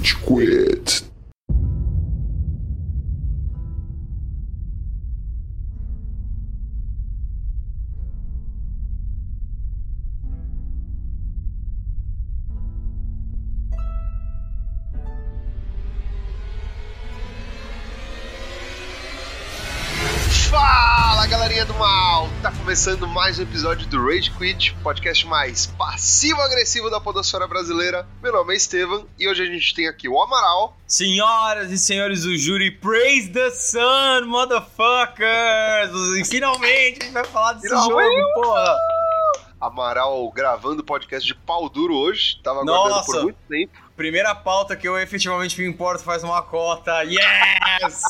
Rage Quit. Começando mais um episódio do Rage Quit, podcast mais passivo-agressivo da podosfera brasileira. Meu nome é Estevam e hoje a gente tem aqui o Amaral. Senhoras e senhores do júri, praise the sun, motherfuckers! E finalmente a gente vai falar desse Finalmente! jogo, porra! Amaral gravando podcast de pau duro hoje, tava aguardando Nossa. por muito tempo. Primeira pauta que eu efetivamente me importo faz uma cota, yes!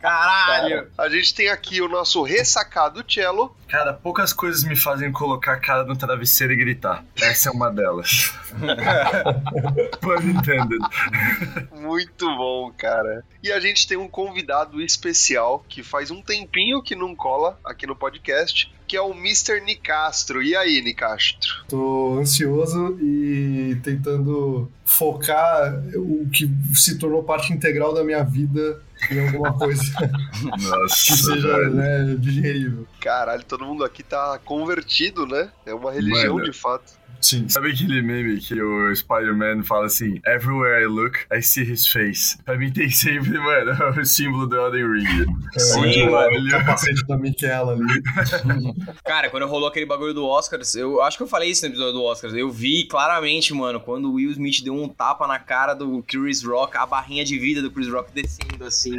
Caralho! A gente tem aqui o nosso ressacado Cello. Cara, poucas coisas me fazem colocar a cara no travesseiro e gritar. Essa é uma delas. Pun intended. Muito bom, cara. E a gente tem um convidado especial que faz um tempinho que não cola aqui no podcast, que é o Mr. Nicastro. E aí, Nicastro? Tô ansioso e tentando focar o que se tornou parte integral da minha vida em alguma coisa que Nossa, seja velho. né, digerível. Caralho, todo mundo aqui tá convertido, né? É uma religião Mano. de fato. Sim. Sabe aquele meme que o Spider-Man fala assim: Everywhere I look, I see his face. Pra mim tem sempre, mano, o símbolo do Elden Ring. Sim, Onde eu mano. O capacete da Miquela ali. Cara, quando rolou aquele bagulho do Oscars, eu acho que eu falei isso no episódio do Oscars, eu vi claramente, mano, quando o Will Smith deu um tapa na cara do Chris Rock, a barrinha de vida do Chris Rock descendo assim.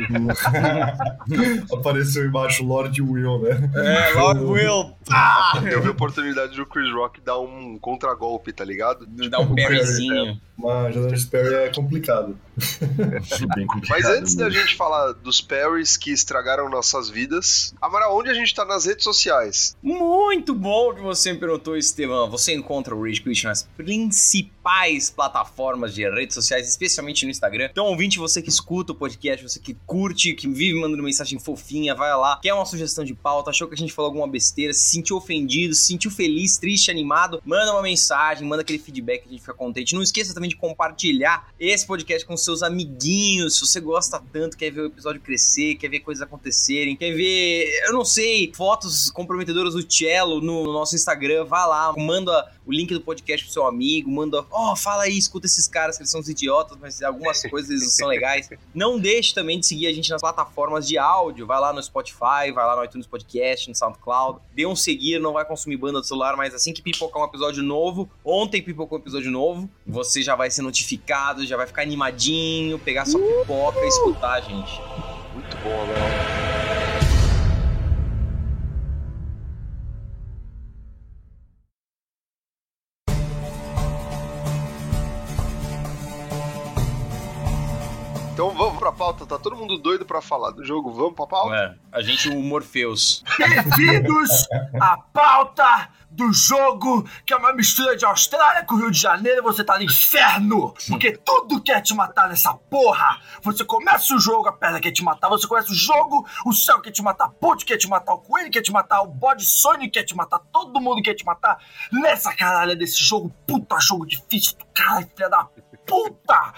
Apareceu embaixo Lord Will, né? É, Lord Will, pá! Eu vi a oportunidade do Chris Rock dar um contragolpe, tá ligado? Dá um parryzinho. Mas Jonathan Sperry é complicado. Bem complicado, Mas antes da mano. gente falar dos Parries que estragaram nossas vidas, Amaral, onde a gente tá nas redes sociais? Muito bom que você me perguntou, Estevão. Você encontra o Rage Quit nas principais plataformas de redes sociais, especialmente no Instagram. Então, ouvinte, você que escuta o podcast, você que curte, que vive mandando mensagem fofinha, vai lá, quer uma sugestão de pauta, achou que a gente falou alguma besteira, se sentiu ofendido, se sentiu feliz, triste, animado, manda uma mensagem, manda aquele feedback que a gente fica contente. Não esqueça também de compartilhar esse podcast com seus amiguinhos. Se você gosta tanto, quer ver o episódio crescer, quer ver coisas acontecerem, quer ver, eu não sei, fotos comprometedoras do Cello no, no nosso Instagram, vá lá, manda o link do podcast pro seu amigo, manda, ó, fala aí, escuta esses caras que eles são uns idiotas, mas algumas coisas eles são legais. Não deixe também de seguir a gente nas plataformas de áudio, vai lá no Spotify, vai lá no iTunes Podcast, no SoundCloud, dê um seguir, não vai consumir banda do celular, mas assim que pipocar um episódio novo, ontem pipocou um episódio novo, você já vai ser notificado, já vai ficar animadinho, pegar sua pipoca e escutar, gente. Muito bom, Amaral. Todo mundo doido pra falar do jogo, vamos pra pauta? É, a gente, o Morpheus. Bem-vindos à pauta do jogo, que é uma mistura de Austrália com Rio de Janeiro, você tá no inferno, porque tudo quer te matar nessa porra. Você começa o jogo, a pedra quer te matar, você começa o jogo, o céu quer te matar, a ponte quer te matar, o coelho quer te matar, o bode Sonic quer te matar, todo mundo quer te matar. Nessa caralho desse jogo, puta jogo difícil do caralho, filha da puta.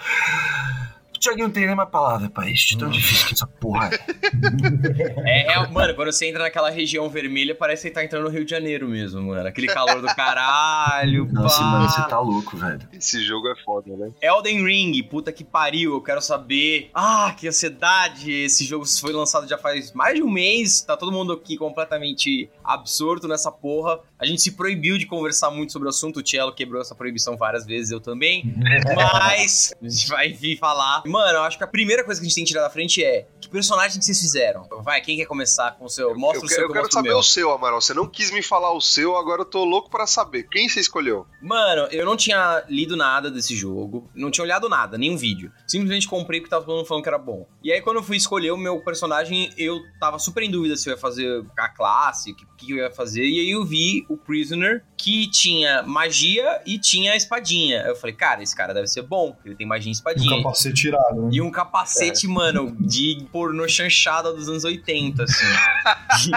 Tiaguinho não tem nem mais palavra pra isso, tão difícil que essa porra é. É, é, mano, quando você entra naquela região vermelha, parece que você tá entrando no Rio de Janeiro mesmo, mano. Aquele calor do caralho, Nossa, pá. mano, você tá louco, velho. Esse jogo é foda, né? Elden Ring, puta que pariu, eu quero saber. Ah, que ansiedade! Esse jogo foi lançado já faz mais de um mês, tá todo mundo aqui completamente absorto nessa porra. A gente se proibiu de conversar muito sobre o assunto, o Cello quebrou essa proibição várias vezes, eu também. Mas a gente vai vir falar. Mano, eu acho que a primeira coisa que a gente tem que tirar da frente é que personagem que vocês fizeram? Vai, quem quer começar com o seu? Mostra eu o quero, seu eu que eu quero o saber meu. o seu, Amaral. Você não quis me falar o seu, agora eu tô louco pra saber. Quem você escolheu? Mano, eu não tinha lido nada desse jogo, não tinha olhado nada, nenhum vídeo. Simplesmente comprei porque tava todo mundo falando que era bom. E aí, quando eu fui escolher o meu personagem, eu tava super em dúvida se eu ia fazer a classe, o que, que eu ia fazer. E aí eu vi o Prisoner, que tinha magia e tinha a espadinha. Eu falei, cara, esse cara deve ser bom, porque ele tem magia e Um espadinha. capacete tirado, né? E um capacete, mano, de pornô chanchada dos anos 80, assim.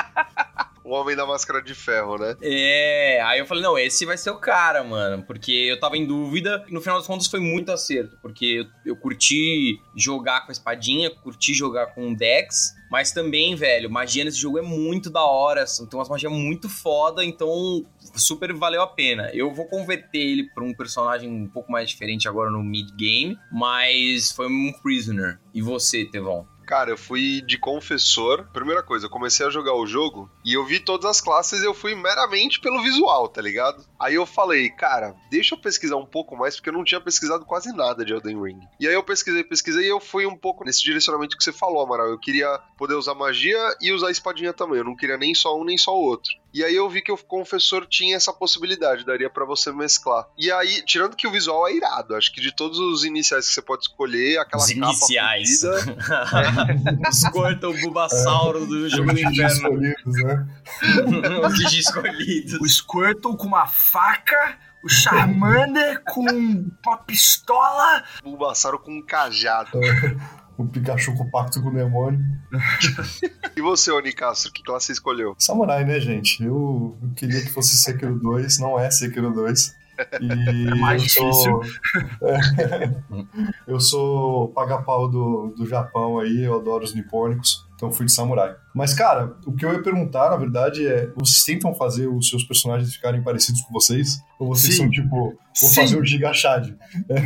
O Homem da Máscara de Ferro, né? É, aí eu falei, não, esse vai ser o cara, mano. Porque eu tava em dúvida. E no final das contas foi muito acerto. Porque eu, eu curti jogar com a espadinha, curti jogar com o Dex. Mas também, velho, magia nesse jogo é muito da hora. Tem umas magias muito foda, então super valeu a pena. Eu vou converter ele pra um personagem um pouco mais diferente agora no mid-game, mas foi um Prisoner. E você, Tevon? Cara, eu fui de confessor. Primeira coisa, eu comecei a jogar o jogo e eu vi todas as classes eu fui meramente pelo visual, tá ligado? Aí eu falei, cara, deixa eu pesquisar um pouco mais, porque eu não tinha pesquisado quase nada de Elden Ring. E aí eu pesquisei, pesquisei e eu fui um pouco nesse direcionamento que você falou, Amaral. Eu queria poder usar magia e usar espadinha também. Eu não queria nem só um nem só o outro. E aí eu vi que o confessor tinha essa possibilidade, daria para você mesclar. E aí, tirando que o visual é irado, acho que de todos os iniciais que você pode escolher, aquela Os capa iniciais. fodida, Os corta o Bulbasauro do jogo do inferno. escolhidos, né? Os Digi escolhidos. O Squirtle com uma faca, o Charmander com uma pistola. Bulbasauro com um cajado. O Pikachu com o pacto com o demônio. E você, Oni Castro, que classe você escolheu? Samurai, né, gente? Eu, eu queria que fosse Sekiro 2, não é Sekiro 2. E É mais eu sou, É. eu sou paga-pau do, do Japão aí, eu adoro os nipônicos, então fui de samurai. Mas, cara, o que eu ia perguntar, na verdade, é: vocês tentam fazer os seus personagens ficarem parecidos com vocês? Ou vocês Sim. são tipo, vou Sim. fazer um gigachad?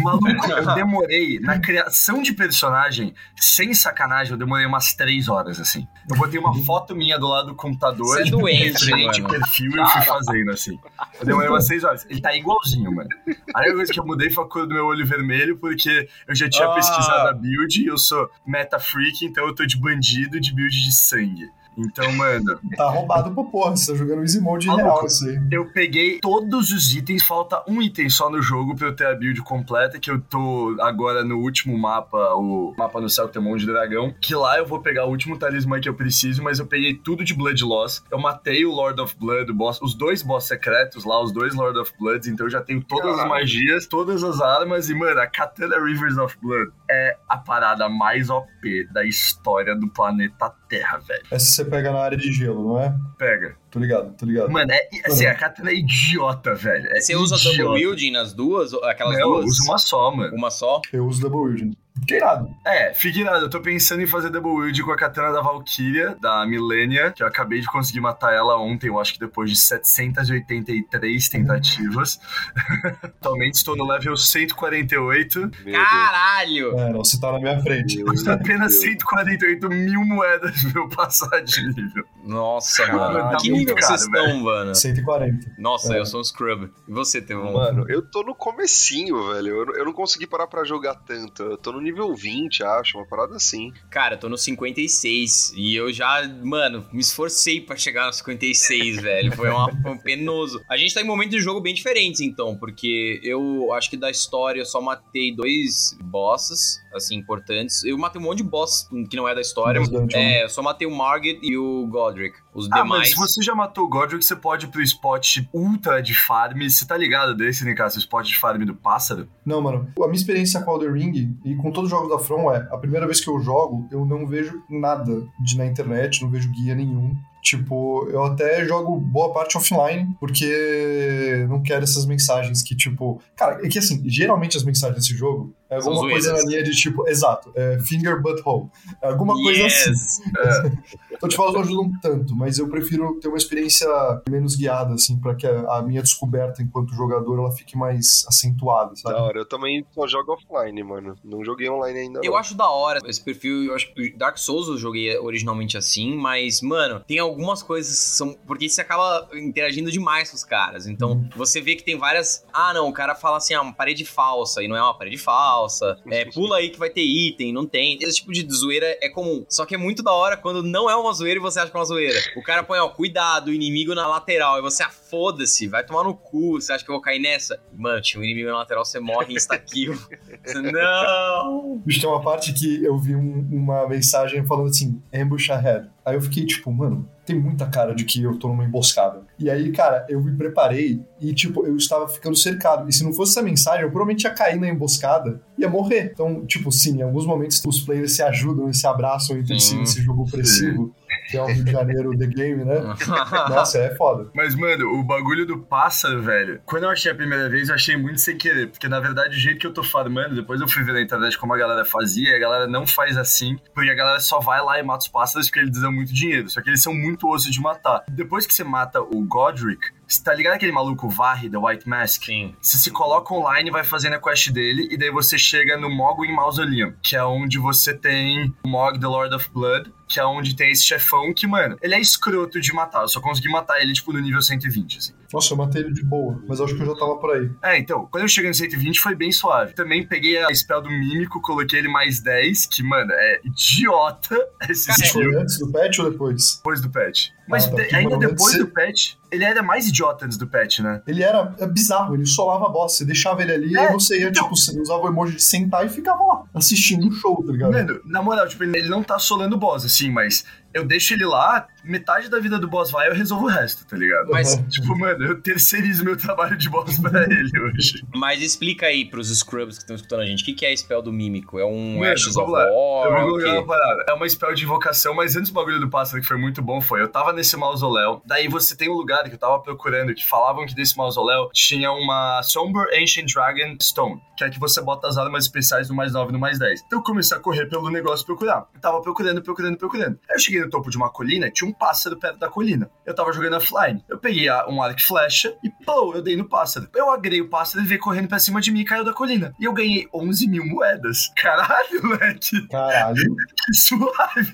Maluco, eu demorei na criação de personagem, sem sacanagem, eu demorei umas três horas, assim. Eu botei uma foto minha do lado do computador, Você é doente, frente mano. perfil, e eu fui fazendo, assim. Eu demorei umas seis horas. Ele tá igualzinho, mano. A única coisa que eu mudei foi a cor do meu olho vermelho, porque eu já tinha Ah. pesquisado a build, e eu sou meta freak, então eu tô de bandido de build de sangue. Então, mano, Tá roubado pra porra, você tá jogando Easy Mode Maluco. real isso aí. eu peguei todos os itens, falta um item só no jogo pra eu ter a build completa, que eu tô agora no último mapa, o mapa no céu que tem um monte de dragão, que lá eu vou pegar o último talismã que eu preciso, mas eu peguei tudo de Blood Loss. Eu matei o Lord of Blood, o boss, os dois boss secretos lá, os dois Lord of Bloods, então eu já tenho todas as magias, todas as armas, e mano, a Katana Rivers of Blood é a parada mais OP da história do planeta Terra, velho. Essa você pega na área de gelo, não é? Pega. Tô ligado, tô ligado. Mano, é, assim, a Katana é idiota, velho. É Você usa idiota. double wielding nas duas? Aquelas Não, eu duas? uso uma só, mano. Uma só? Eu uso Double Wielding. Que irado. É, fique irado. Eu tô pensando em fazer double wield com a katana da Valkyria, da Millennia, que eu acabei de conseguir matar ela ontem, eu acho que depois de 783 tentativas. Atualmente estou no level 148. Meu Deus. Caralho! É, não, você tá na minha frente. Custa apenas Deus. 148 mil moedas pra eu passar de nível. Nossa, mano. tá que nível caro, vocês estão, mano? 140. Nossa, É. eu sou um scrub. E você, Tevon? Mano, eu tô no comecinho, velho. Eu, não- eu não consegui parar pra jogar tanto. Eu tô no nível 20, acho, uma parada assim. Cara, eu tô no 56 e eu já, mano, me esforcei pra chegar no 56, velho. Foi, uma, foi um penoso. A gente tá em momentos de jogo bem diferentes, então, porque eu acho que da história eu só matei dois bosses, assim, importantes. Eu matei um monte de boss que não é da história. É, eu só matei o Margit e o Godric. Os Ah, mas demais. se você já matou o Godric, você pode ir pro spot ultra de farm. Você tá ligado desse, Nicasso? O spot de farm do pássaro? Não, mano. A minha experiência com Elden Ring e com todos os jogos da From é: a primeira vez que eu jogo, eu não vejo nada de na internet, não vejo guia nenhum. Tipo, eu até jogo boa parte offline, porque não quero essas mensagens que, tipo. Cara, é que assim, geralmente as mensagens desse jogo é São alguma coisa na linha de tipo, exato, é finger butt hole. É alguma coisa assim. yes! Então, tipo, elas não ajudam tanto, mas eu prefiro ter uma experiência menos guiada, assim, pra que a, a minha descoberta enquanto jogador ela fique mais acentuada, sabe? Da hora. Eu também só jogo offline, mano. Não joguei online ainda. Eu não. acho da hora esse perfil. Eu acho que Dark Souls eu joguei originalmente assim, mas, mano, tem algumas coisas são. Porque você acaba interagindo demais com os caras. Então, você vê que tem várias. Ah, não, o cara fala assim, ah, uma parede falsa, e não é uma parede falsa. É, pula aí que vai ter item, não tem. Esse tipo de zoeira é comum. Só que é muito da hora quando não é uma zoeira e você acha que é uma zoeira. O cara põe, ó, cuidado, inimigo na lateral. E você, ah, foda-se, vai tomar no cu. Você acha que eu vou cair nessa? Mano, tinha um inimigo na lateral, você morre insta-kill. Não! Bicho, tem uma parte que eu vi um- uma mensagem falando assim, ambush ahead. Aí eu fiquei tipo, mano, tem muita cara de que eu tô numa emboscada. E aí, cara, eu me preparei e, tipo, eu estava ficando cercado. E se não fosse essa mensagem, eu provavelmente ia cair na emboscada e ia morrer. Então, tipo, sim, em alguns momentos os players se ajudam e se abraçam entre si Sim. nesse jogo opressivo, que é o Rio de Janeiro The Game, né? Nossa, é foda. Mas, mano, o bagulho do pássaro, velho, quando eu achei a primeira vez, eu achei muito sem querer. Porque, na verdade, o jeito que eu tô farmando, depois eu fui ver na internet como a galera fazia, e a galera não faz assim, porque a galera só vai lá e mata os pássaros porque eles dão muito dinheiro. Só que eles são muito osso de matar. Depois que você mata o Godric, você tá ligado aquele maluco Varre, da White Mask? Sim. Você se coloca online, vai fazendo a quest dele, e daí você chega no Mogwin Mausoleum, que é onde você tem o Mog the Lord of Blood, que é onde tem esse chefão que, mano, ele é escroto de matar. Eu só consegui matar ele, tipo, no nível 120, assim. Nossa, eu matei ele de boa, mas acho que eu já tava por aí. É, então, quando eu cheguei no 120 foi bem suave. Também peguei a spell do Mímico, coloquei ele mais 10, que, mano, é idiota esse Cara, skill antes do patch ou depois? depois do patch. Mas Ah, tá, de- ainda depois do patch, ele era mais idiota antes do patch, né? Ele era é bizarro, ele solava a boss. Você deixava ele ali É, e você ia, então. tipo, você usava o emoji de sentar e ficava lá, assistindo o show, tá ligado? Mano, na moral, tipo, ele não tá solando boss, assim, mas eu deixo ele lá, metade da vida do boss vai, eu resolvo o resto, tá ligado? Mas- Tipo, mano, eu terceirizo meu trabalho de boss pra ele hoje. Mas explica aí pros scrubs que estão escutando a gente, o que, que é spell do mímico? É um Mano, Ashes of. War? Eu é vou o colocar uma parada. É uma spell de invocação, mas antes do bagulho do pássaro, que foi muito bom, foi. Eu tava nesse mausoléu, daí você tem um lugar que eu tava procurando, que falavam que desse mausoléu tinha uma Somber Ancient Dragon Stone, que é que você bota as armas especiais no mais 9 e no mais 10. Então eu comecei a correr pelo negócio procurar. Eu tava procurando, procurando, procurando. Aí eu cheguei no topo de uma colina, tinha um pássaro perto da colina. Eu tava jogando offline. Eu peguei um arco e flecha e, pô, eu dei no pássaro. Eu agrei o pássaro, ele veio correndo pra cima de mim e caiu da colina. E eu ganhei 11 mil moedas. Caralho, moleque. Caralho. Que suave.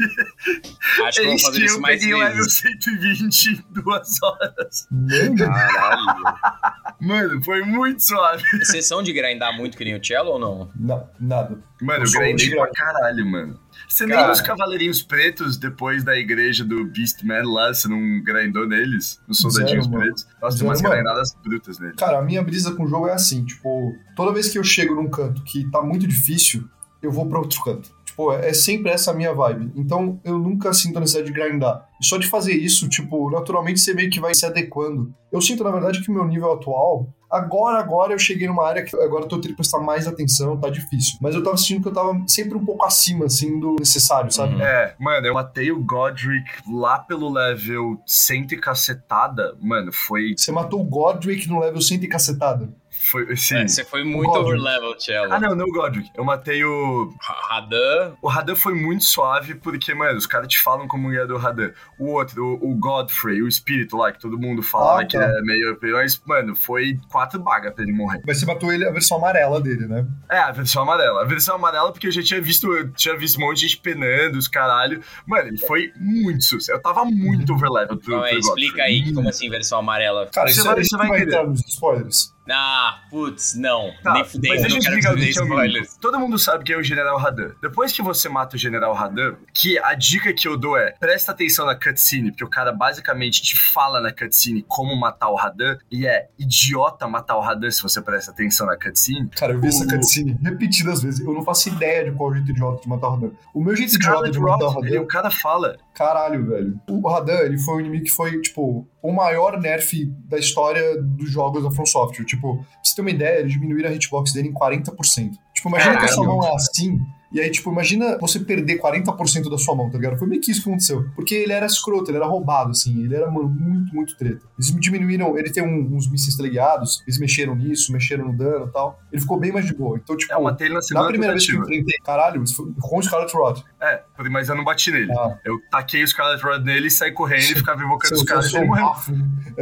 Acho que eu vou fazer isso eu mais peguei o level vezes. 120 em duas horas. Mano, Caralho. Mano, foi muito suave. Vocês são de grindar muito que nem o Cello ou não? não, nada. Mano, Eu eu grindei de pra caralho, mano. Você nem Cara. os cavaleirinhos pretos, depois da igreja do Beastman lá, você não grindou neles? Os soldadinhos Zero, pretos? Nossa, tem Zero, umas mano. grindadas brutas neles. Cara, a minha brisa com o jogo é assim, tipo, toda vez que eu chego num canto que tá muito difícil, eu vou pra outro canto. Tipo, é é sempre essa a minha vibe. Então, eu nunca sinto a necessidade de grindar. E só de fazer isso, tipo, naturalmente você meio que vai se adequando. Eu sinto, na verdade, que o meu nível atual, agora, agora eu cheguei numa área que agora eu tô tendo que prestar mais atenção, tá difícil. Mas eu tava sentindo que eu tava sempre um pouco acima, assim, do necessário, sabe? Uhum. É, mano, eu matei o Godric lá pelo level 100 e cacetada. Mano, foi. Você matou o Godric no level 100 e cacetada. Foi sim. É, você foi muito overlevel, Cello. Ah, não, não o Godric. Eu matei o. Radan. O Radan foi muito suave, porque, mano, os caras te falam como é do Radan. O outro, o, o Godfrey, o espírito lá, que todo mundo falava Ah, que tá. é meio. Mas, mano, foi quatro bagas pra ele morrer. Mas você matou ele, a versão amarela dele, né? É, a versão amarela. A versão amarela, porque eu já tinha visto, eu tinha visto um monte de gente penando, os caralho. Mano, ele foi muito sucesso. Eu tava muito overlevel pro, Não, é, pro explica Godfrey. aí, como assim, versão amarela? Cara, Você isso vai- a você vai entender. entrar nos spoilers. Ah, putz, não. Tá, Nem fudendo, mas deixa não eu quero que é spoilers. Todo mundo sabe que é o General Radan. Depois que você mata o General Radan, que a dica que eu dou é, presta atenção na cutscene, porque o cara basicamente te fala na cutscene como matar o Radan, e é idiota matar o Radan se você presta atenção na cutscene. Cara, eu vi essa O- cutscene repetidas vezes. Eu não faço ideia de qual jeito idiota de matar o Radan. O meu jeito idiota de matar o ele, Radan, o cara fala, caralho, velho. O Radan, ele foi um inimigo que foi, tipo, o maior nerf da história dos jogos da From Software. Tipo, pra você ter uma ideia, eles diminuíram a hitbox dele em 40%. Tipo, imagina que a sua Caralho. mão é assim, e aí, tipo, imagina você perder 40% da sua mão, tá ligado? Foi meio que isso que aconteceu. Porque ele era escroto, ele era roubado, assim. Ele era, mano, muito, muito treta. Eles diminuíram, ele tem um- uns mísseis teleguiados, eles mexeram nisso, mexeram no dano e tal. Ele ficou bem mais de boa. Então, tipo, eu matei ele na na segunda primeira vez que eu tentativa. enfrentei, caralho, isso foi com o Scarlet Rot. É, mas eu não bati nele. Ah. Eu taquei o Scarlet Rod nele, saí correndo e ficava invocando os caras e ele morreu. bafo.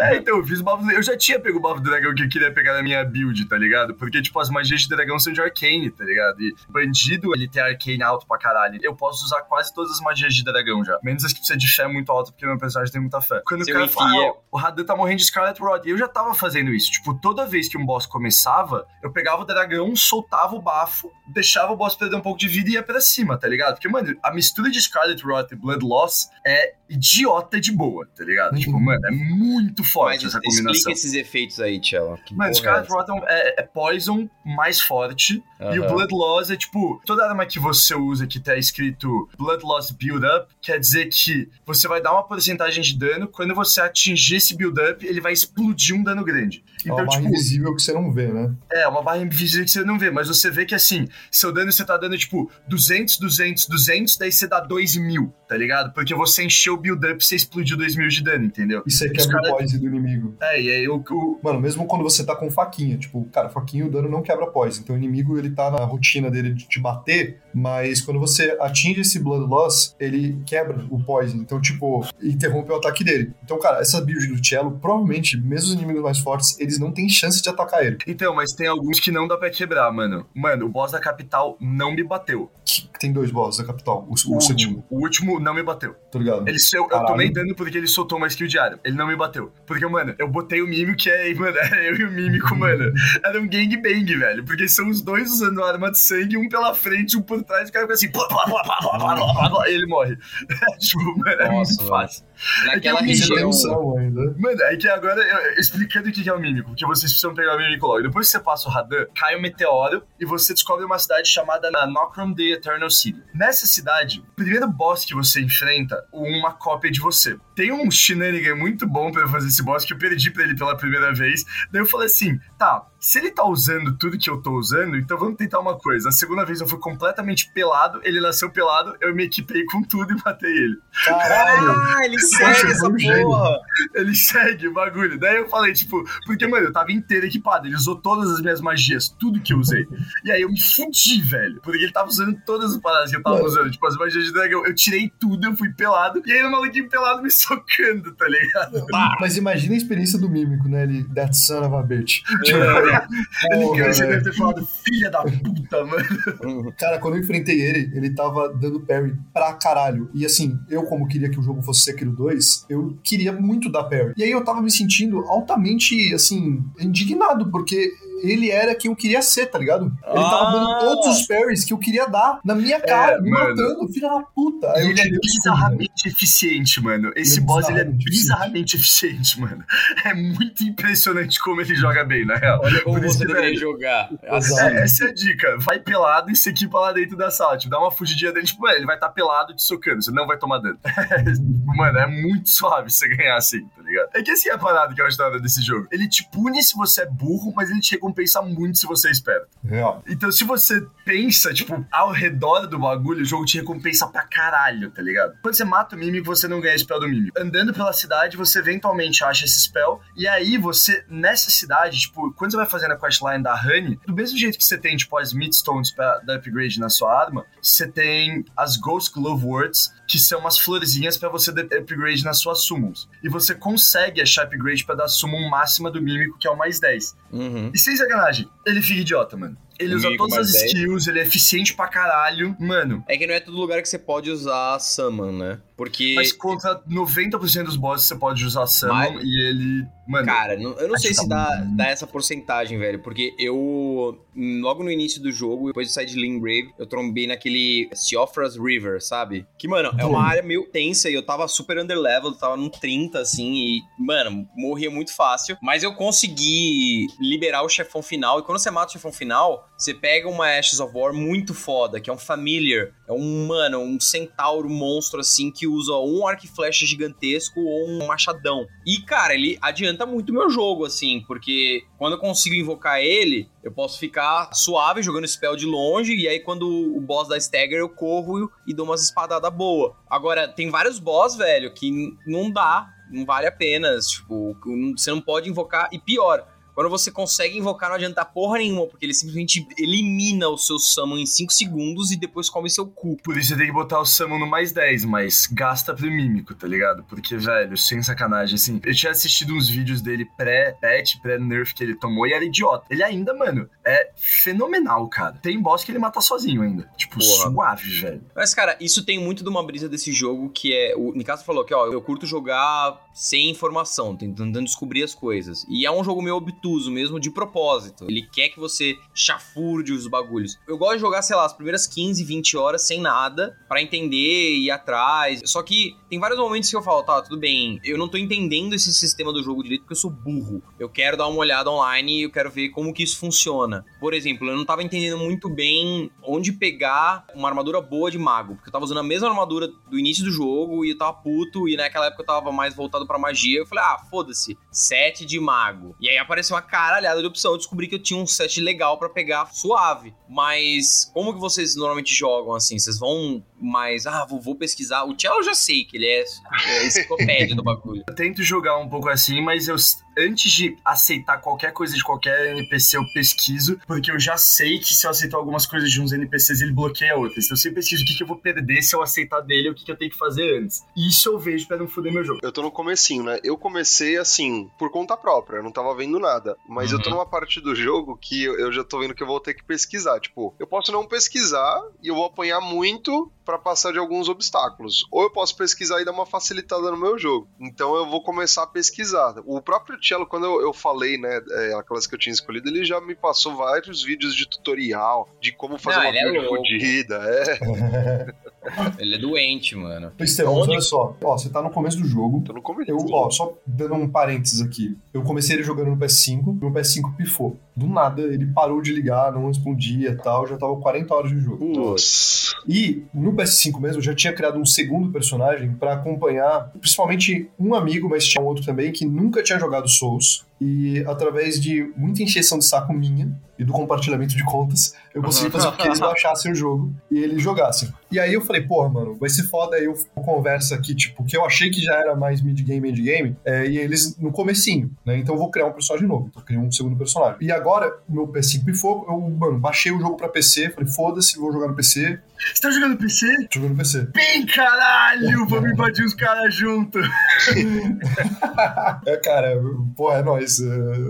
É, então, eu fiz o bafo. Eu já tinha pego o bafo do dragão que eu queria pegar na minha build, tá ligado? Porque, tipo, as magias de dragão são de arcane, tá ligado? E bandido, ele tem arcane alto pra caralho. Eu posso usar quase todas as magias de dragão já. Menos as que precisa de fé muito alta, porque meu personagem tem muita fé. Quando Seu o cara fala, ah, o Radan tá morrendo de Scarlet Rod. E eu já tava fazendo isso. Tipo, toda vez que um boss começava, eu pegava o dragão, soltava o bafo, deixava o boss perder um pouco de vida e ia pra cima, tá ligado? Porque, mano, a mistura de Scarlet Rot e Blood Loss é idiota de boa, tá ligado? Uhum. Tipo, mano, é muito forte Mas essa combinação. explica esses efeitos aí. Que Mano, porra Scarlet é? Rot é, é Poison mais forte e o. Blood Loss é tipo tipo, toda arma que você usa que tá escrito Blood Loss Build Up, quer dizer que você vai dar uma porcentagem de dano, quando você atingir esse build up, ele vai explodir um dano grande. É uma barra tipo, invisível que você não vê, né? É, uma barra invisível que você não vê, mas você vê que assim, seu dano você tá dando tipo 200, 200, 200, daí você dá 2 mil, tá ligado? Porque você encheu o build up e você explodiu 2 mil de dano, entendeu? E você quebra cara- o poise do inimigo. É, e aí o, o, Mano, mesmo quando você tá com faquinha, tipo, cara, faquinha o dano não quebra poise. Então o inimigo ele tá na rotina dele de te bater, mas quando você atinge esse Blood Loss, ele quebra o poison. Então, tipo, interrompe o ataque dele. Então, cara, essa build do Cello, provavelmente, mesmo os inimigos mais fortes, eles não têm chance de atacar ele. Então, mas tem alguns que não dá pra quebrar, mano. Mano, o boss da capital não me bateu. Que- Tem dois bosses da capital. O, o O, último, o último não me bateu. tá ligado? Ele, eu, eu tomei dano porque ele soltou uma skill diária. Ele não me bateu. Porque, mano, eu botei o Mímico, que é, mano, era eu e o Mímico, mano. Era um gangbang, velho. Porque são os dois usando arma de sangue, um pela frente, um por trás, e o cara fica assim, plá, plá, plá, plá, plá, plá, plá, plá, e ele morre. tipo, mano, é Nossa, muito fácil. Naquela É eu Você tem região. ainda. Mano, é que agora, eu- explicando o que é o Mímico, porque vocês precisam pegar o Mímico logo. Depois que você passa o Radan, cai um meteoro e você descobre uma cidade chamada Nokrom the Eternal City. Nessa cidade, o primeiro boss que você enfrenta, uma cópia de você. Tem um shenanigan muito bom pra eu fazer esse boss que eu perdi pra ele pela primeira vez. Daí eu falei assim, tá, se ele tá usando tudo que eu tô usando, então vamos tentar uma coisa. A segunda vez eu fui completamente pelado, ele nasceu pelado, eu me equipei com tudo e matei ele. Caralho! Ah, ele segue essa um gênio. porra. Ele segue o bagulho. Daí eu falei, tipo, porque, mano, eu tava inteiro equipado. Ele usou todas as minhas magias, tudo que eu usei. E aí eu me fudi, velho. Porque ele tava usando todas as paradas que eu tava Mano. usando. Tipo, as magias de dragão. Eu tirei tudo, eu fui pelado. E aí o maluquinho pelado me socando, tá ligado? Mas imagina a experiência do mímico, né? Ele, that son of a bitch. Ele Porra, cansa velho. deve ter falado, filha da puta, mano. Cara, quando eu enfrentei ele, ele tava dando parry pra caralho. E assim, eu como queria que o jogo fosse Sekiro 2, eu queria muito dar parry. E aí eu tava me sentindo altamente, assim, indignado, porque ele era quem eu queria ser, tá ligado? Ele tava Ah. dando todos os parries que eu queria dar na minha cara, me mano. matando, filha da puta. Aí eu ele é bizarramente eficiente, mano. Esse Ele é boss, ele é bizarramente eficiente, mano. É muito impressionante como ele joga bem, na real. Olha como Por você que, deveria velho, jogar. Exato. É, essa é a dica. Vai pelado e se equipa lá dentro da sala. Tipo, dá uma fugidinha dele, tipo, mano, ele vai estar pelado te socando. Você não vai tomar dano. mano, é muito suave você ganhar assim, tá ligado? É que assim é a parada que eu acho da hora desse jogo. Ele te pune se você é burro, mas ele te recompensa muito se você é esperto. Real. Então, se você pensa, tipo, ao redor do bagulho, o jogo te recompensa pra caralho, tá ligado? Quando você mata o mímico, você não ganha spell do mímico. Andando pela cidade, você eventualmente acha esse spell, e aí você, nessa cidade, tipo, quando você vai fazendo a questline da Honey, do mesmo jeito que você tem, tipo, as Midstones pra dar upgrade na sua arma, você tem as Ghost Glove Words, que são umas florzinhas pra você dar upgrade nas suas summons. E você consegue achar upgrade pra dar summon máxima do mímico, que é o mais 10. Uhum. E sem sacanagem, ele fica idiota, mano. Ele usa todas as mais 10. skills, ele é eficiente pra caralho. Mano, É que não é todo lugar que você pode usar Summon, né? Porque. mas contra 90% dos bosses você pode usar Summon Mas- e ele. Mano, Cara, não- eu não sei que se tá dá, dá essa porcentagem, velho. Porque eu, logo no início do jogo, depois de sair de Limgrave, eu trombei naquele Siofra's River, sabe? Que, mano, é uma área meio tensa e eu tava super underlevel, tava num 30, assim, e, mano, morria muito fácil. Mas eu consegui liberar o chefão final. E quando você mata o chefão final, você pega uma Ashes of War muito foda, que é um Familiar. É um, mano, um centauro monstro, assim, que usa um arco e flecha gigantesco ou um machadão. E, cara, ele adianta muito meu jogo, assim, porque quando eu consigo invocar ele, eu posso ficar suave jogando spell de longe, e aí quando o boss da Stagger eu corro e dou umas espadadas boas. Agora, tem vários boss, velho, que não dá, não vale a pena, tipo, você não pode invocar, e pior... Quando você consegue invocar, não adianta porra nenhuma, porque ele simplesmente elimina o seu summon em 5 segundos e depois come seu cu. por isso você tem que botar o Summon no mais 10, mas gasta pro mímico, tá ligado? Porque, velho, sem sacanagem, assim, eu tinha assistido uns vídeos dele pré-patch, pré-nerf que ele tomou e era idiota. Ele ainda, mano, é fenomenal, cara. Tem boss que ele mata sozinho ainda. Tipo, Porra. suave, velho. Mas, cara, isso tem muito de uma brisa desse jogo que é. O Nicasso falou que, ó, eu curto jogar sem informação, tentando descobrir as coisas. E é um jogo meio obtuso mesmo, de propósito. Ele quer que você chafurde os bagulhos. Eu gosto de jogar, sei lá, as primeiras 15, 20 horas sem nada, pra entender e ir atrás. Só que tem vários momentos que eu falo, tá, tudo bem, eu não tô entendendo esse sistema do jogo direito porque eu sou burro. Eu quero dar uma olhada online e eu quero ver como que isso funciona. Por exemplo, eu não tava entendendo muito bem onde pegar uma armadura boa de mago. Porque eu tava usando a mesma armadura do início do jogo e eu tava puto. E naquela época eu tava mais voltado pra magia. Eu falei, ah, foda-se, set de mago. E aí apareceu uma caralhada de opção. Eu descobri que eu tinha um set legal para pegar suave. Mas como que vocês normalmente jogam assim? Vocês vão mais, ah, vou, vou pesquisar. O Tchelo eu já sei que ele é, é enciclopédia do bagulho. Eu tento jogar um pouco assim, mas eu antes de aceitar qualquer coisa de qualquer NPC, eu pesquiso, porque eu já sei que se eu aceitar algumas coisas de uns NPCs, ele bloqueia outras. Então eu sempre pesquiso o que, que eu vou perder se eu aceitar dele, o que, que eu tenho que fazer antes. Isso eu vejo pra não foder meu jogo. Eu tô no comecinho, né? Eu comecei assim, por conta própria, eu não tava vendo nada. Mas uhum. eu tô uhum. numa parte do jogo que eu já tô vendo que eu vou ter que pesquisar. Tipo, eu posso não pesquisar e eu vou apanhar muito para passar de alguns obstáculos. Ou eu posso pesquisar e dar uma facilitada no meu jogo. Então eu vou começar a pesquisar. O próprio Cello, quando eu, eu falei, né, é, aquelas que eu tinha escolhido, ele já me passou vários vídeos de tutorial, de como fazer Não, uma build é fodida. É. ele é doente, mano. Estevão, Onde... olha só. Ó, você tá no começo do jogo. Tô no começo. Eu, ó, só dando um parênteses aqui. Eu comecei ele jogando no PS5, e o PS5 pifou. Do nada, ele parou de ligar, não respondia e tal, já tava 40 horas de jogo. Nossa. E no PS5 mesmo, eu já tinha criado um segundo personagem para acompanhar, principalmente um amigo, mas tinha um outro também, que nunca tinha jogado Souls. E através de muita encheção de saco minha e do compartilhamento de contas, eu consegui fazer com que eles baixassem o jogo e eles jogassem. E aí eu falei, porra, mano, vai ser foda aí eu conversa aqui, tipo, que eu achei que já era mais mid-game, mid-game, é, e eles no comecinho, né? Então eu vou criar um personagem novo, então eu criei um segundo personagem. E agora, meu PC pifou, eu, mano, baixei o jogo pra PC, falei, foda-se, vou jogar no PC. Você tá jogando no PC? Tô jogando no PC. Bem caralho, vamos invadir os caras junto. é, cara, porra, é nóis. É,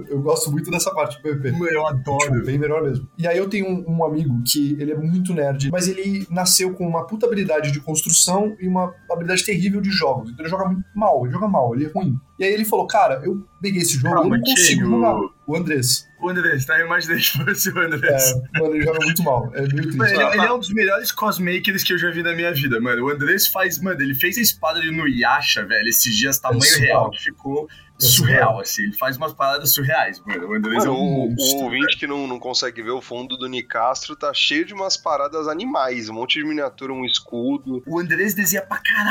eu gosto muito dessa parte do PvP. Eu adoro. Tipo, bem melhor mesmo. E aí eu tenho um, um amigo que ele é muito nerd, mas ele nasceu com uma puta habilidade de construção e uma habilidade terrível de jogos. Então ele joga muito mal, ele joga mal, ele é ruim. E aí ele falou, cara, eu peguei esse jogo, Calma, eu não consigo jogar. O Andrés. O Andrés, tá? Eu imaginei que fosse o Andrés. É, mano, ele joga muito mal. É muito triste. Mano, ele, ele, é um dos melhores cosmakers que eu já vi na minha vida, mano. O Andrés faz, mano, ele fez a espada no Yasha, velho, esses dias, tamanho é real, que ficou surreal, assim. Ele faz umas paradas surreais, mano. O Andrés mano, é um monstro, O ouvinte que não, não consegue ver o fundo do Nicastro tá cheio de umas paradas animais. Um monte de miniatura, um escudo. O Andrés desenha pra caralho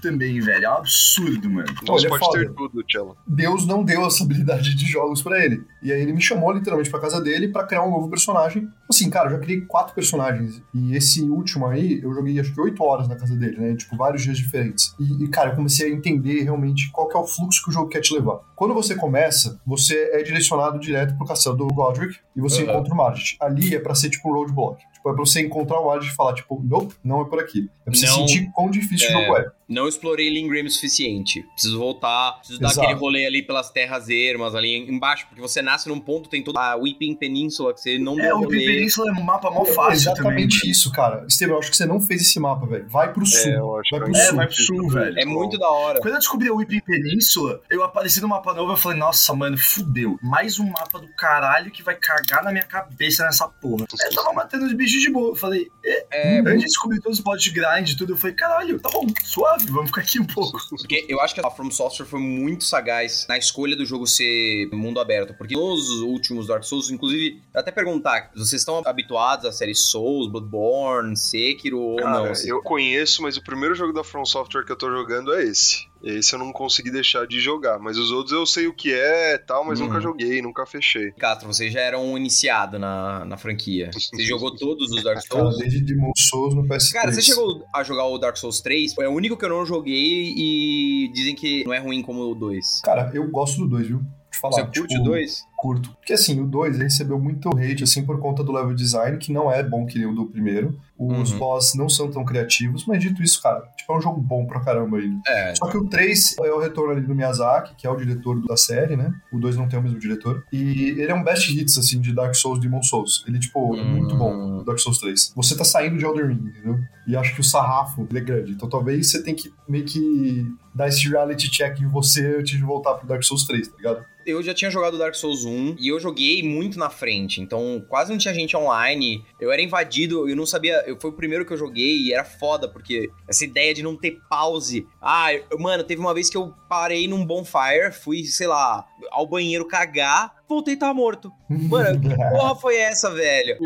também, velho. É um absurdo, mano. Nossa, pode foda. ter tudo, Tchelo. Deus não deu essa habilidade de jogos pra ele. E aí ele me chamou literalmente pra casa dele pra criar um novo personagem. Assim, cara, eu já criei quatro personagens. E esse último aí, eu joguei acho que oito horas na casa dele, né? Tipo, vários dias diferentes. E, e, cara, eu comecei a entender realmente qual que é o fluxo que o jogo quer te levar. Quando você começa, você é direcionado direto pro castelo do Godric e você uhum. encontra o Margit. Ali é pra ser tipo um roadblock. Tipo, é pra você encontrar o Margit e falar, tipo, nope, não é por aqui. É pra você não, sentir quão difícil é, o jogo é. Não explorei Lingrim o suficiente. Preciso voltar, preciso Exato. dar aquele rolê ali pelas terras ermas, ali embaixo, porque você nasce num ponto, tem toda a Weeping Península que você não É, o Weeping Península é um mapa mó fácil. É exatamente também, isso, cara. Estevam, eu acho que você não fez esse mapa, velho. Vai pro é, sul. É, vai pro é, sul. vai pro sul, velho. É muito da hora. Quando eu descobri o Weeping Península, eu apareci no mapa novo e falei, nossa, mano, fudeu. Mais um mapa do caralho que vai cagar na minha cabeça nessa porra. Eu tava matando os bichos de boa. Eu falei, é, é, antes de descobrir todos os modos de grind e tudo, eu falei, caralho, tá bom, suave, vamos ficar aqui um pouco. Porque eu acho que a From Software foi muito sagaz na escolha do jogo ser mundo aberto. Porque nos últimos Dark Souls, inclusive, até perguntar, vocês estão habituados à série Souls, Bloodborne, Sekiro ou Cara, não? Eu conheço, mas o primeiro jogo da From Software que eu tô jogando é esse. Esse eu não consegui deixar de jogar, mas os outros eu sei o que é tal, mas uhum. nunca joguei, nunca fechei. Castro, você já era um iniciado na, na franquia. Você jogou todos os Dark Souls? Desde Demon Souls no PS3. Cara, você chegou a jogar o Dark Souls 3? É o único que eu não joguei e dizem que não é ruim como o 2. Cara, eu gosto do 2, viu? falar. Você curte tipo, o 2? Curto. Porque assim, o 2 recebeu muito hate, assim, por conta do level design, que não é bom que nem o do primeiro. Os uhum. boss não são tão criativos, mas dito isso, cara, tipo, é um jogo bom pra caramba aí. É. Só que o 3 é o retorno ali do Miyazaki, que é o diretor da série, né? O 2 não tem o mesmo diretor. E ele é um best hits, assim, de Dark Souls, Demon Souls. Ele, tipo, é muito bom, o hum. Dark Souls 3. Você tá saindo de Elden Ring, entendeu? E acho que o sarrafo ele é grande. Então talvez você tem que meio que dar esse reality check em você antes de voltar pro Dark Souls 3, tá ligado? Eu já tinha jogado Dark Souls 1 e eu joguei muito na frente, então quase não tinha gente online. Eu era invadido, eu não sabia. Eu, foi o primeiro que eu joguei e era foda, porque essa ideia de não ter pause. Ah, eu, mano, teve uma vez que eu parei num bonfire, fui, sei lá, ao banheiro cagar, voltei e tava morto. Mano, que porra foi essa, velho?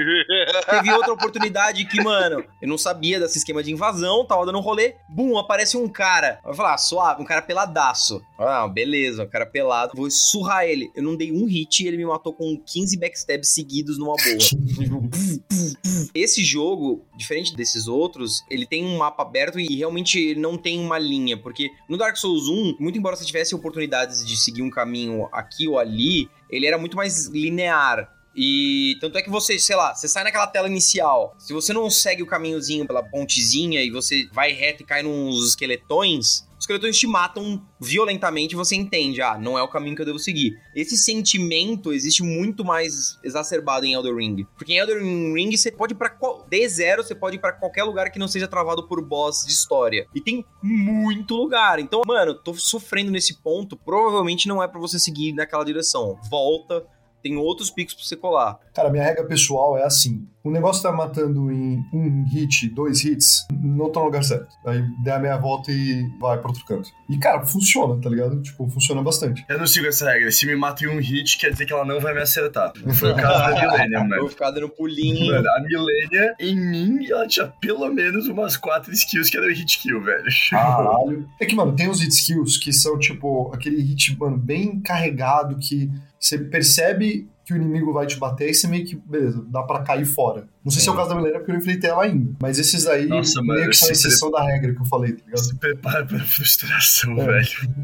Teve outra oportunidade que, mano, eu não sabia desse esquema de invasão, tava dando um rolê, bum, aparece um cara. Eu falei, ah, suave, um cara peladaço. Ah, beleza, um cara pelado, vou surrar ele. Eu não dei um hit e ele me matou com 15 backstabs seguidos numa boa. Esse jogo, diferente desses outros, ele tem um mapa aberto e realmente não tem uma linha, porque no Dark Souls 1, muito embora você tivesse oportunidades de seguir um caminho aqui ou ali, ele era muito mais linear. E tanto é que você, sei lá, você sai naquela tela inicial. Se você não segue o caminhozinho pela pontezinha e você vai reto e cai nos esqueletões, os esqueletões te matam violentamente você entende, ah, não é o caminho que eu devo seguir. Esse sentimento existe muito mais exacerbado em Elden Ring. Porque em Elden Ring você pode ir pra qual... D0, você pode ir pra qualquer lugar que não seja travado por boss de história. E tem muito lugar. Então, mano, tô sofrendo nesse ponto. Provavelmente não é para você seguir naquela direção. Volta, tem outros picos pra você colar. Cara, minha regra pessoal é assim: o negócio tá matando em um hit, dois hits, não tá no lugar certo. Aí dá a meia volta e vai pra outro canto. E, cara, funciona, tá ligado? Tipo, funciona bastante. Eu não sigo essa regra. Se me mata em um hit, quer dizer que ela não vai me acertar. Não foi o caso da Millennium, Vou mano. ficar dando pulinho. Mano, a Millennia, em mim, ela tinha pelo menos umas quatro skills que era hit kill, velho. Caralho. É que, mano, tem uns hit skills que são, tipo, aquele hit, mano, bem carregado que você percebe que o inimigo vai te bater e você meio que, beleza, dá pra cair fora. Não sei se é o caso da Milena porque eu não enfrentei ela ainda. Mas esses aí Nossa, meio mano, que são exceção da regra que eu falei, tá ligado? Se prepara pra frustração, É. velho.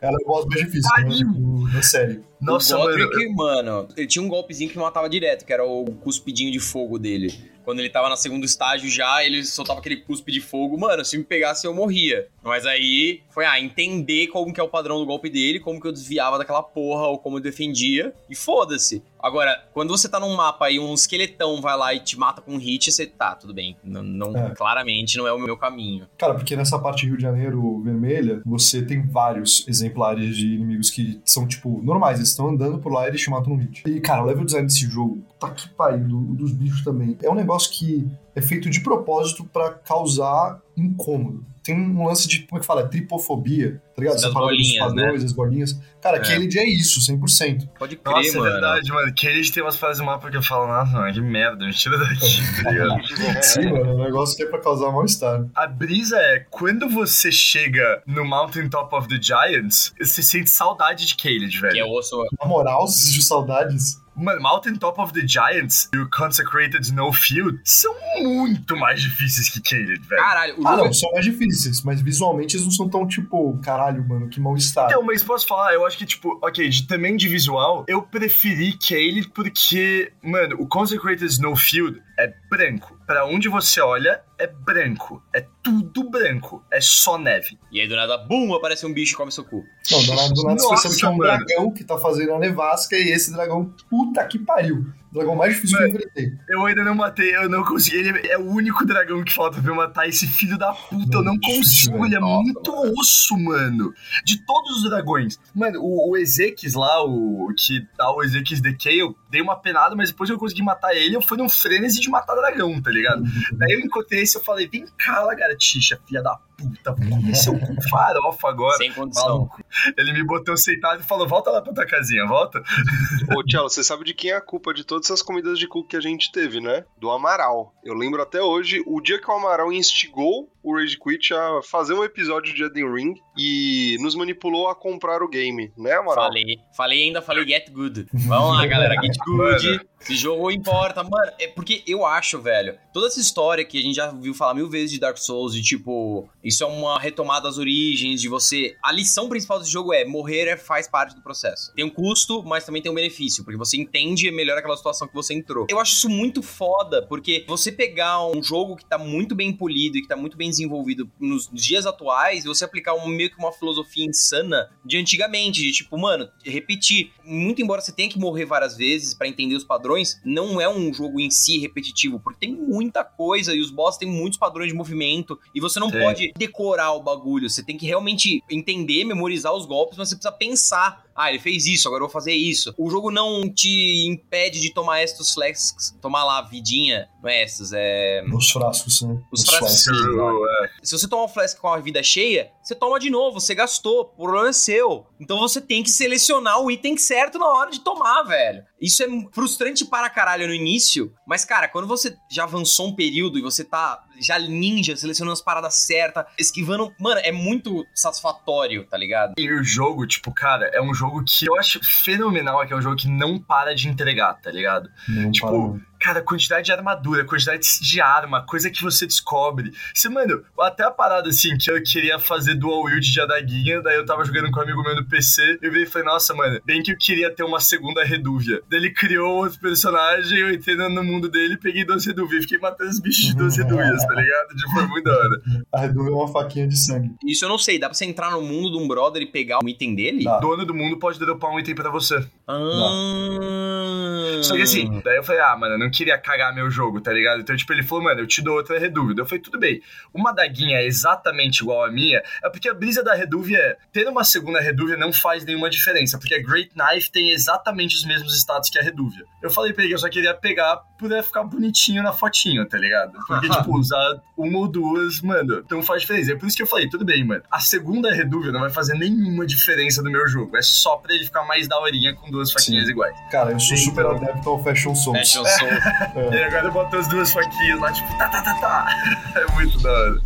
Ela é o boss mais difícil, né? Ai. Tipo, na série. Nossa, o mano. Godric, mano, ele tinha um golpezinho que matava direto, que era o cuspidinho de fogo dele. Quando ele tava no segundo estágio já, ele soltava aquele cuspe de fogo. Mano, se me pegasse, eu morria. Mas aí foi, ah, entender como que é o padrão do golpe dele, como que eu desviava daquela porra, ou como eu defendia, e foda-se. Agora, quando você tá num mapa e um esqueletão vai lá e te mata com um hit, você tá, tudo bem. Não, não- É. Claramente não é o meu caminho. Cara, porque nessa parte Rio de Janeiro vermelha, você tem vários exemplares de inimigos que são, tipo, normais. Eles estão andando por lá e eles te matam no hit. E, cara, o level design desse jogo, tá que pariu, do- dos bichos também. É um negócio que é feito de propósito pra causar incômodo. Tem um lance de, como é que fala? Tripofobia, tá ligado? Das Você fala dos bolinhas, padrões, as bolinhas. Cara, É. Kennedy é isso, 100%. Pode crer, Nossa, é mano. verdade, mano. Que eles têm umas frases no mapa que eu falo, nossa, mano, que merda, me tira daqui, tá ligado? Sim, mano, é um negócio que é pra causar mal-estar. A brisa é, quando você chega no Mountain Top of the Giants, você sente saudade de Caelid, velho. Que é o osso. Na moral, de saudades. Mano, Mountain Top of the Giants e o Consecrated Snowfield são muito mais difíceis que Caelid, velho. Caralho, o Ah, jogo não, são mais difíceis, mas visualmente eles não são tão tipo, caralho, mano, que mal-estar. Então, mas posso falar, eu acho que, tipo, ok, de, também de visual, eu preferi Caelid porque, mano, o Consecrated Snowfield é branco. Pra onde você olha, é branco. É tudo branco. É só neve. E aí do nada, bum, aparece um bicho e come seu cu. Não, do nada, do nada você Nossa, percebe que é um mano. dragão que tá fazendo a nevasca e esse dragão, puta que pariu. O dragão mais difícil que eu enfrentei. Eu ainda não matei, eu não consegui. Ele é o único dragão que falta pra eu matar. Esse filho da puta, eu não Muito difícil, consigo. velho. Ele é Nossa, muito osso, mano. De todos os dragões. Mano, o, o lá, o que dá o Ezequias Decay, eu dei uma penada, mas depois que eu consegui matar ele, eu fui num frenesi de matar dragão, tá ligado? Daí eu encontrei esse, eu falei, vem cá, lagartixa, filha da puta, vou comer seu cu farofa agora. Sem condição. Maluco. Ele me botou sentado e falou, volta lá pra tua casinha, volta. Ô, Tchelo, você sabe de quem é a culpa de todas essas comidas de cu que a gente teve, né? Do Amaral. Eu lembro até hoje, o dia que o Amaral instigou o Rage Quit a fazer um episódio de Elden Ring e nos manipulou a comprar o game, né, Amaral? Falei. Falei ainda, falei get good. Vamos lá, galera. Get good. Esse jogo importa. Mano, é porque eu acho, velho, toda essa história que a gente já viu falar mil vezes de Dark Souls, de tipo, isso é uma retomada das origens, de você. A lição principal desse jogo é morrer é, faz parte do processo. Tem um custo, mas também tem um benefício, porque você entende melhor aquela situação que você entrou. Eu acho isso muito foda, porque você pegar um jogo que tá muito bem polido e que tá muito bem desenvolvido nos dias atuais, e você aplicar um, meio que uma filosofia insana de antigamente, de tipo, mano, repetir. Muito embora você tenha que morrer várias vezes pra entender os padrões, não é um jogo em si repetitivo, porque tem muita coisa e os boss têm muitos padrões de movimento e você não Sim. pode decorar o bagulho, você tem que realmente entender, memorizar os golpes, mas você precisa pensar Ah, ele fez isso, agora eu vou fazer isso. O jogo não te impede de tomar estos flasks, tomar lá vidinha, não é é... Os frascos, né? Os frascos. Se você tomar um flask com a vida cheia, você toma de novo, você gastou, o problema é seu. Então você tem que selecionar o item certo na hora de tomar, velho. Isso é frustrante para caralho no início, mas cara, quando você já avançou um período e você tá já ninja, selecionando as paradas certas, esquivando. Mano, é muito satisfatório, tá ligado? E o jogo, tipo, cara, é um jogo que eu acho fenomenal, que é um jogo que não para de entregar, tá ligado? Não tipo. Cara, quantidade de armadura, quantidade de arma, coisa que você descobre. Você, mano, até a parada assim, que eu queria fazer dual wield de adaguinha, daí eu tava jogando com um amigo meu no PC, eu vi e falei, nossa, mano, bem que eu queria ter uma segunda redúvia. Daí ele criou outro personagem, eu entrei no mundo dele, peguei duas redúvias, fiquei matando os bichos de duas redúvias, tá ligado? Tipo, foi muito da hora. A redúvia é uma faquinha de sangue. Isso eu não sei, dá pra você entrar no mundo de um brother e pegar um item dele? Dá. Dono do mundo pode dropar um item pra você. Ah. Só que assim, daí eu falei, ah, mano, eu não queria cagar meu jogo, tá ligado? Então, tipo, ele falou, mano, eu te dou outra redúvida. Eu falei, tudo bem. Uma daguinha é exatamente igual à minha, é porque a brisa da redúvia é, ter uma segunda redúvia não faz nenhuma diferença, porque a Great Knife tem exatamente os mesmos status que a redúvia. Eu falei pra ele que eu só queria pegar pra ficar bonitinho na fotinho, tá ligado? Porque, tipo, usar uma ou duas, mano, não faz diferença. É por isso que eu falei, tudo bem, mano. A segunda redúvia não vai fazer nenhuma diferença no meu jogo. É só pra ele ficar mais daorinha com duas faquinhas Sim. iguais. Cara, eu sou super adepto ao Fashion Souls. Fashion Soul. E agora eu boto as duas faquinhas lá, tipo, tá, tá, tá, tá. É muito da hora.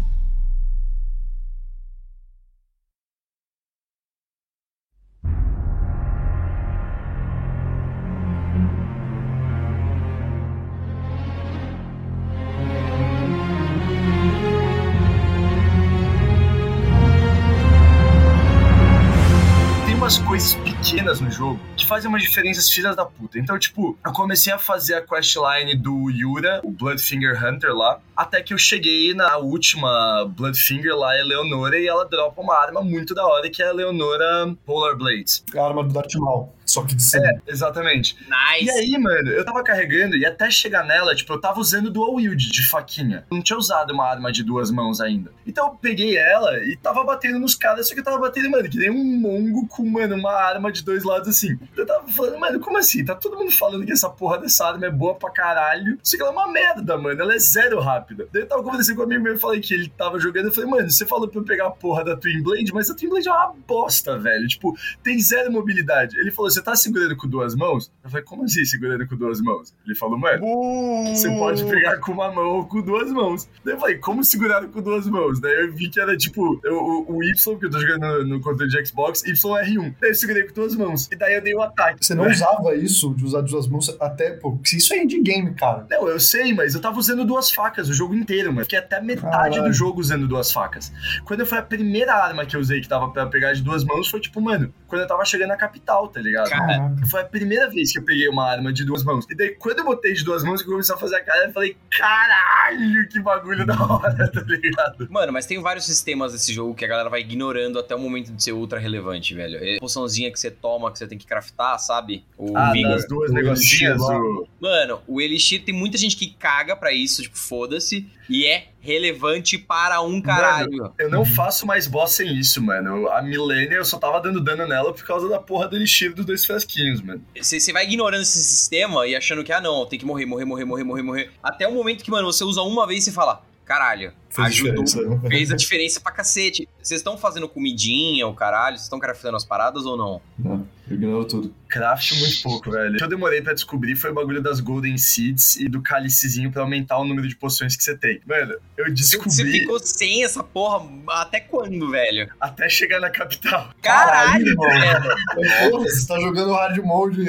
Tem umas coisas pequenas no jogo que fazem umas diferenças filhas da puta. Então, tipo, eu comecei a fazer a questline do Yura, o Bloodfinger Hunter lá, até que eu cheguei na última Bloodfinger lá, Eleonora, e ela dropa uma arma muito da hora, que é a Eleonora Polar Blades. A arma do Darth Maul. Só que de sangue. É, exatamente. Nice. E aí, mano, eu tava carregando e até chegar nela, tipo, eu tava usando dual wield de faquinha. Eu não tinha usado uma arma de duas mãos ainda. Então eu peguei ela e tava batendo nos caras, só que eu tava batendo, mano, que nem um mongo com, mano, uma arma de dois lados assim. Eu tava falando, mano, como assim? Tá todo mundo falando que essa porra dessa arma é boa pra caralho. Só que ela é uma merda, mano. Ela é zero rápida. Daí eu tava conversando com um amigo meu e falei que ele tava jogando. Eu falei, mano, você falou pra eu pegar a porra da Twin Blade, mas a Twin Blade é uma bosta, velho. Tipo, tem zero mobilidade. Ele falou, você tá segurando com duas mãos? Eu falei, como assim segurando com duas mãos? Ele falou, mano, você pode pegar com uma mão ou com duas mãos. Daí eu falei, como segurar com duas mãos? Daí eu vi que era tipo eu- o, o Y, que eu tô jogando no, no controle de Xbox, YR1. Daí eu segurei com duas mãos. E daí eu dei o ataque. Você não usava isso, de usar duas mãos, até, pô, porque isso é indie game, cara. Não, eu sei, mas eu tava usando duas facas o jogo inteiro, mano. Fiquei até metade Caralho. do jogo usando duas facas. Quando foi a primeira arma que eu usei que tava pra pegar de duas mãos, foi tipo, mano, quando eu tava chegando na capital, tá ligado? Caraca. Foi a primeira vez que eu peguei uma arma de duas mãos. E daí, quando eu botei de duas mãos, que eu comecei a fazer a cara, eu falei, caralho, que bagulho da hora, tá ligado? Mano, mas tem vários sistemas desse jogo que a galera vai ignorando até o momento de ser ultra relevante, velho. É poçãozinha que você toma, que você tem que craftar, sabe? O Ah, Vigor. das duas o negocinhas. O- Mano, o Elixir tem muita gente que caga pra isso, tipo, foda-se. E é relevante para um caralho. Eu não faço mais boss sem isso, mano. A Millennia, eu só tava dando dano nela por causa da porra do Elixir dos dois frasquinhos, mano. Você vai ignorando esse sistema e achando que, ah, não, tem que morrer, morrer, morrer, morrer, morrer, morrer. Até o momento que, mano, você usa uma vez e fala, caralho, Fez ajudou. diferença. Fez a diferença pra cacete. Vocês estão fazendo comidinha, o caralho? Vocês estão craftando as paradas ou não? Não, eu ignoro tudo. Craft muito pouco, velho. O que eu demorei pra descobrir foi o bagulho das Golden Seeds e do cálicezinho pra aumentar o número de poções que você tem. Mano, eu Você descobri ficou sem essa porra até quando, velho? até chegar na capital. Caralho, Caralho, velho. Porra, você tá jogando hard mode.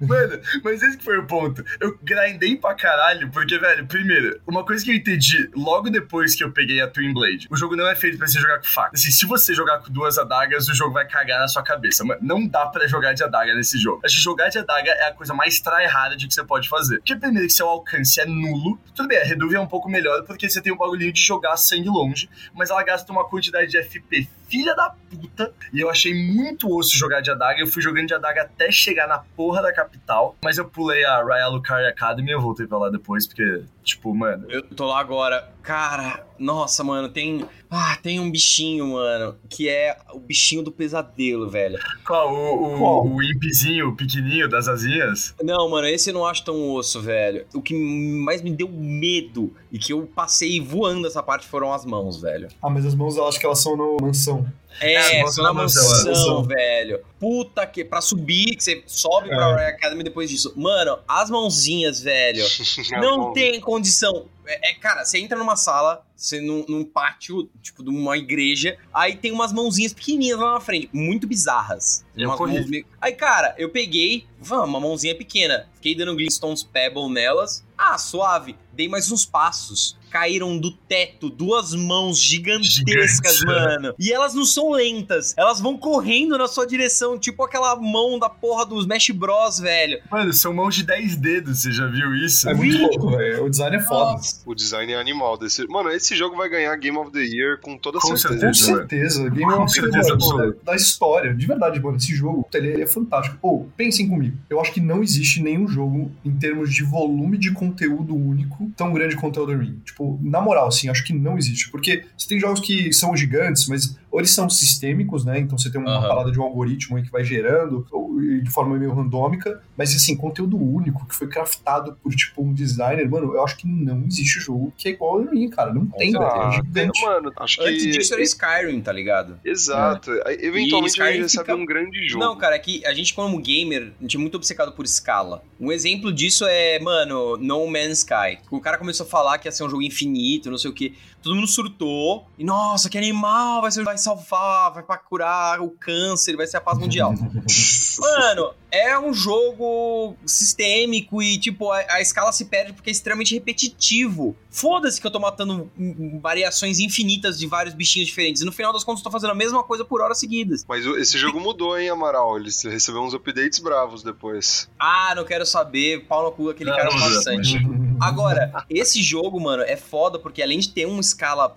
Mano, mas esse que foi o ponto. Eu grindei pra caralho, porque, velho, primeiro, uma coisa que eu entendi logo depois que eu peguei a Twin Blade, o jogo não é feito pra você jogar com faca. Assim, se você jogar com duas adagas, o jogo vai cagar na sua cabeça. Mano, não dá pra jogar de adaga nesse jogo. Acho que jogar de adaga é a coisa mais tryhard que você pode fazer. Porque, primeiro, que seu alcance é nulo. Tudo bem, a Reduvia é um pouco melhor, porque você tem o bagulhinho de jogar sangue longe, mas ela gasta uma quantidade de FP filha da puta. E eu achei muito osso jogar de adaga. Eu fui jogando de adaga até chegar na porra da capital. Mas eu pulei a Royal Lucaria Academy e eu voltei pra lá depois, porque Tipo, mano. Eu tô lá agora. Cara, nossa, mano, tem. Ah, tem um bichinho, mano, que é o bichinho do pesadelo, velho. Qual? O, o, Qual? o impizinho, o pequenininho das asinhas? Não, mano, esse eu não acho tão osso, velho. O que mais me deu medo e que eu passei voando essa parte foram as mãos, velho. Ah, mas as mãos eu acho que elas são no mansão. É, são na mansão, mansão. velho. Puta que. Pra subir, que você sobe pra É. Royal Academy depois disso. Mano, as mãozinhas, velho. Não tem condição. É, é, cara, você entra numa sala, você num, num pátio, tipo, de uma igreja, aí tem umas mãozinhas pequenininhas lá na frente, muito bizarras. Eu meio- Aí, cara, eu peguei, vamos, uma mãozinha pequena, fiquei dando Glintstones Pebble nelas. Ah, suave. Dei mais uns passos. Caíram do teto duas mãos gigantescas, Gigantes, mano. E elas não são lentas. Elas vão correndo na sua direção, tipo aquela mão da porra dos Smash Bros, velho. Mano, são mãos de 10 dedos, você já viu isso? É muito louco, velho. O design é foda. Nossa. O design é animal desse. Mano, esse jogo vai ganhar Game of the Year com toda Com certeza. Com certeza. Game Com of the certeza Year, da história. De verdade, mano. Esse jogo, ele, é fantástico. Pô, pensem comigo. Eu acho que não existe nenhum jogo, em termos de volume de conteúdo único, tão grande quanto Elden Ring. Tipo, na moral, assim, acho que não existe. Porque você tem jogos que são gigantes, mas ou eles são sistêmicos, né? Então você tem uma Aham. parada de um algoritmo aí que vai gerando, ou, de forma meio randômica. Mas, assim, conteúdo único, que foi craftado por, tipo, um designer, mano, eu acho que não existe jogo que é igual Elden Ring, cara. Não tem, velho. Ah, É gigante. Mano, acho que. Antes disso era Skyrim, tá ligado? Exato. Aí, Eventualmente E a gente recebe fica- um grande jogo. Não, cara, é que a gente, como gamer, a gente é muito obcecado por escala. Um exemplo disso é, mano, No Man's Sky. O cara começou a falar que ia ser um jogo infinito, não sei o quê. Todo mundo surtou. E, nossa, que animal, vai, ser, vai salvar, vai pra curar o câncer, vai ser a paz mundial. Mano, é um jogo sistêmico e, tipo, a, a escala se perde porque é extremamente repetitivo. Foda-se que eu tô matando variações infinitas de vários bichinhos diferentes. E no final das contas, eu tô fazendo a mesma coisa por horas seguidas. Mas esse jogo mudou, hein, Amaral? Ele recebeu uns updates bravos depois. Ah, não quero saber, pau no cu, aquele Não, cara é não, bastante. Agora, esse jogo, mano, é foda porque além de ter uma escala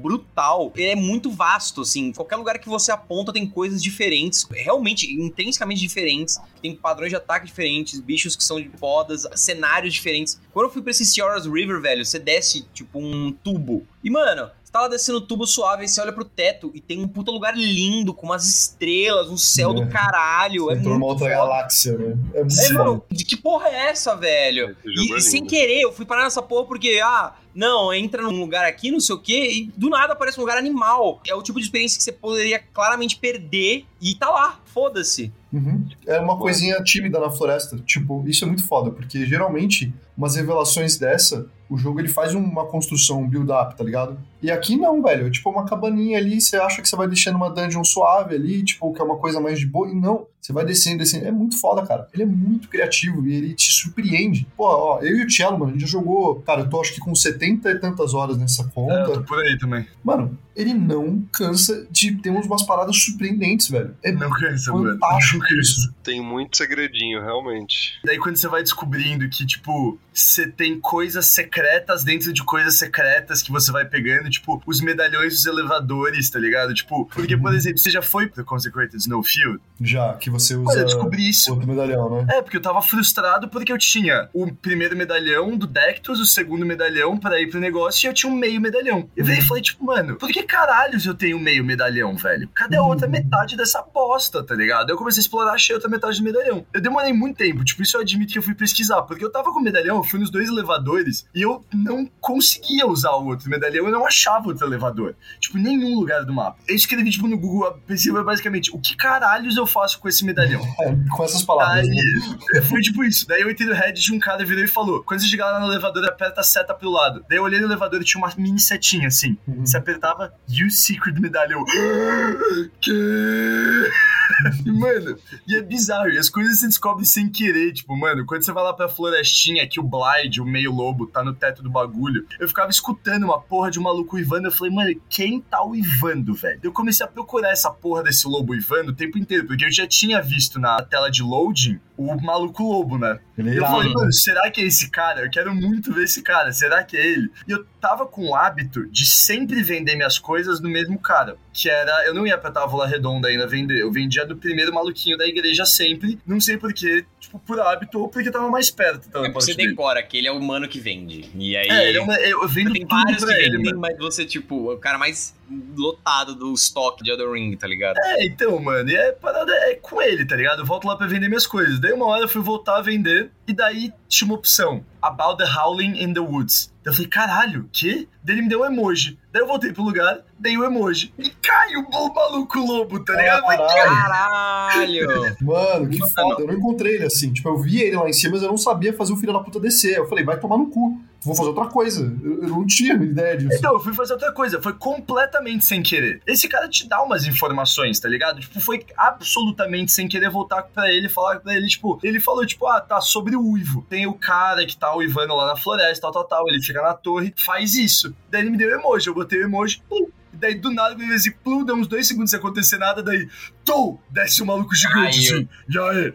brutal, ele é muito vasto, assim. Qualquer lugar que você aponta tem coisas diferentes, realmente, intrinsecamente diferentes. Tem padrões de ataque diferentes, bichos que são de fodas, cenários diferentes. Quando eu fui pra esse Ciara's River, velho, você desce, tipo, um tubo. E, mano, tá lá descendo o tubo suave, você olha pro teto e tem um puta lugar lindo, com umas estrelas, um céu do É. caralho. É Entrou numa muito outra foda. galáxia, né? É muito É, mano, de que porra é essa, velho? E, é e sem querer, eu fui parar nessa porra porque, ah, não, entra num lugar aqui, não sei o quê, e do nada aparece um lugar animal. É o tipo de experiência que você poderia claramente perder e tá lá, foda-se. Uhum. É uma coisinha tímida na floresta. Tipo, isso é muito foda, porque geralmente, umas revelações dessa, o jogo ele faz uma construção, um build-up, tá ligado? E aqui não, velho. É tipo uma cabaninha ali, você acha que você vai deixando uma dungeon suave ali, tipo, que é uma coisa mais de boa, e não. Você vai descendo, descendo. É muito foda, cara. Ele é muito criativo e ele te surpreende. Pô, ó, eu e o Cello, mano, a gente já jogou. Cara, eu tô acho que com 70 e tantas horas nessa É, conta. eu tô por aí também. Mano, ele não cansa de ter umas paradas surpreendentes, velho. É Não cansa, mano. fantástico Não cansa. isso. Tem muito segredinho, realmente. Daí quando você vai descobrindo que, tipo, você tem coisas secretas dentro de coisas secretas que você vai pegando, tipo, os medalhões dos elevadores, tá ligado? Tipo, porque, por exemplo, você já foi pro Consecrated Snowfield? Já, que você usa Olha, eu descobri isso. outro medalhão, né? É, porque eu tava frustrado porque eu tinha o primeiro medalhão do Dectus, o segundo medalhão pra ir pro negócio e eu tinha um meio medalhão. Eu virei e falei, tipo, mano, por que caralhos eu tenho meio medalhão, velho? Cadê a outra metade dessa bosta, tá ligado? Eu comecei a explorar, achei outra metade do medalhão. Eu demorei muito tempo, tipo, isso eu admito que eu fui pesquisar, porque eu tava com o medalhão, eu fui nos dois elevadores e eu não conseguia usar o outro medalhão, eu não achava outro elevador. Tipo, em nenhum lugar do mapa. Eu escrevi, tipo, no Google, a pesquisa foi basicamente, o que caralhos eu faço com esse medalhão? Com essas palavras. né? Foi tipo isso. Daí eu entrei no Reddit e um cara virou e falou: quando você chegar lá no elevador, aperta a seta pro lado. Daí eu olhei no elevador e tinha uma mini setinha assim. Uhum. Você apertava Use Secret Medalhão. que? Mano, e é bizarro. E as coisas você descobre sem querer. Tipo, mano, quando você vai lá pra florestinha, que o Blind, o meio lobo, tá no teto do bagulho, eu ficava escutando uma porra de um maluco uivando. Eu falei, mano, quem tá uivando, velho? Eu comecei a procurar essa porra desse lobo uivando o tempo inteiro, porque eu já tinha visto na tela de loading o maluco lobo, né? Ele eu falei, mano, será que é esse cara? Eu quero muito ver esse cara, será que é ele? E eu tava com o hábito de sempre vender minhas coisas no mesmo cara. Que era, eu não ia pra Távola Redonda ainda vender, eu vendia do primeiro maluquinho da igreja sempre, não sei porquê, tipo, por hábito ou porque tava mais perto. Então, É porque você decora que ele é o mano que vende. E aí. É, ele é uma, eu vendo Tem tudo vários pra que ele, vendem, mano. mas você, tipo, é o cara mais lotado do estoque de Elden Ring, tá ligado? É, então, mano, e é parada é com ele, tá ligado? Eu volto lá pra vender minhas coisas. Daí uma hora eu fui voltar a vender, e daí tinha uma opção: About the Howling in the Woods. Daí eu falei, caralho, que? Daí ele me deu um emoji. Daí eu voltei pro lugar, dei o emoji. E cai o bom maluco lobo, tá ligado? Caralho. Caralho! Mano, que foda. Eu não encontrei ele assim. Tipo, eu vi ele lá em cima, mas eu não sabia fazer o filho da puta descer. Eu falei, vai tomar no cu. Vou fazer outra coisa. Eu, eu não tinha ideia disso. Então, eu fui fazer outra coisa, foi completamente sem querer. Esse cara te dá umas informações, tá ligado? Tipo, foi absolutamente sem querer voltar pra ele e falar pra ele, tipo, ele falou, tipo, ah, tá sobre o uivo. Tem o cara que tá uivando lá na floresta, tal, tal, tal, ele fica na torre, faz isso. Daí ele me deu emoji, eu botei o emoji, pum. Daí do nada, assim, plum, deu uns dois segundos sem acontecer nada, daí, tou, desce o maluco gigante, Caiu. assim, e aí?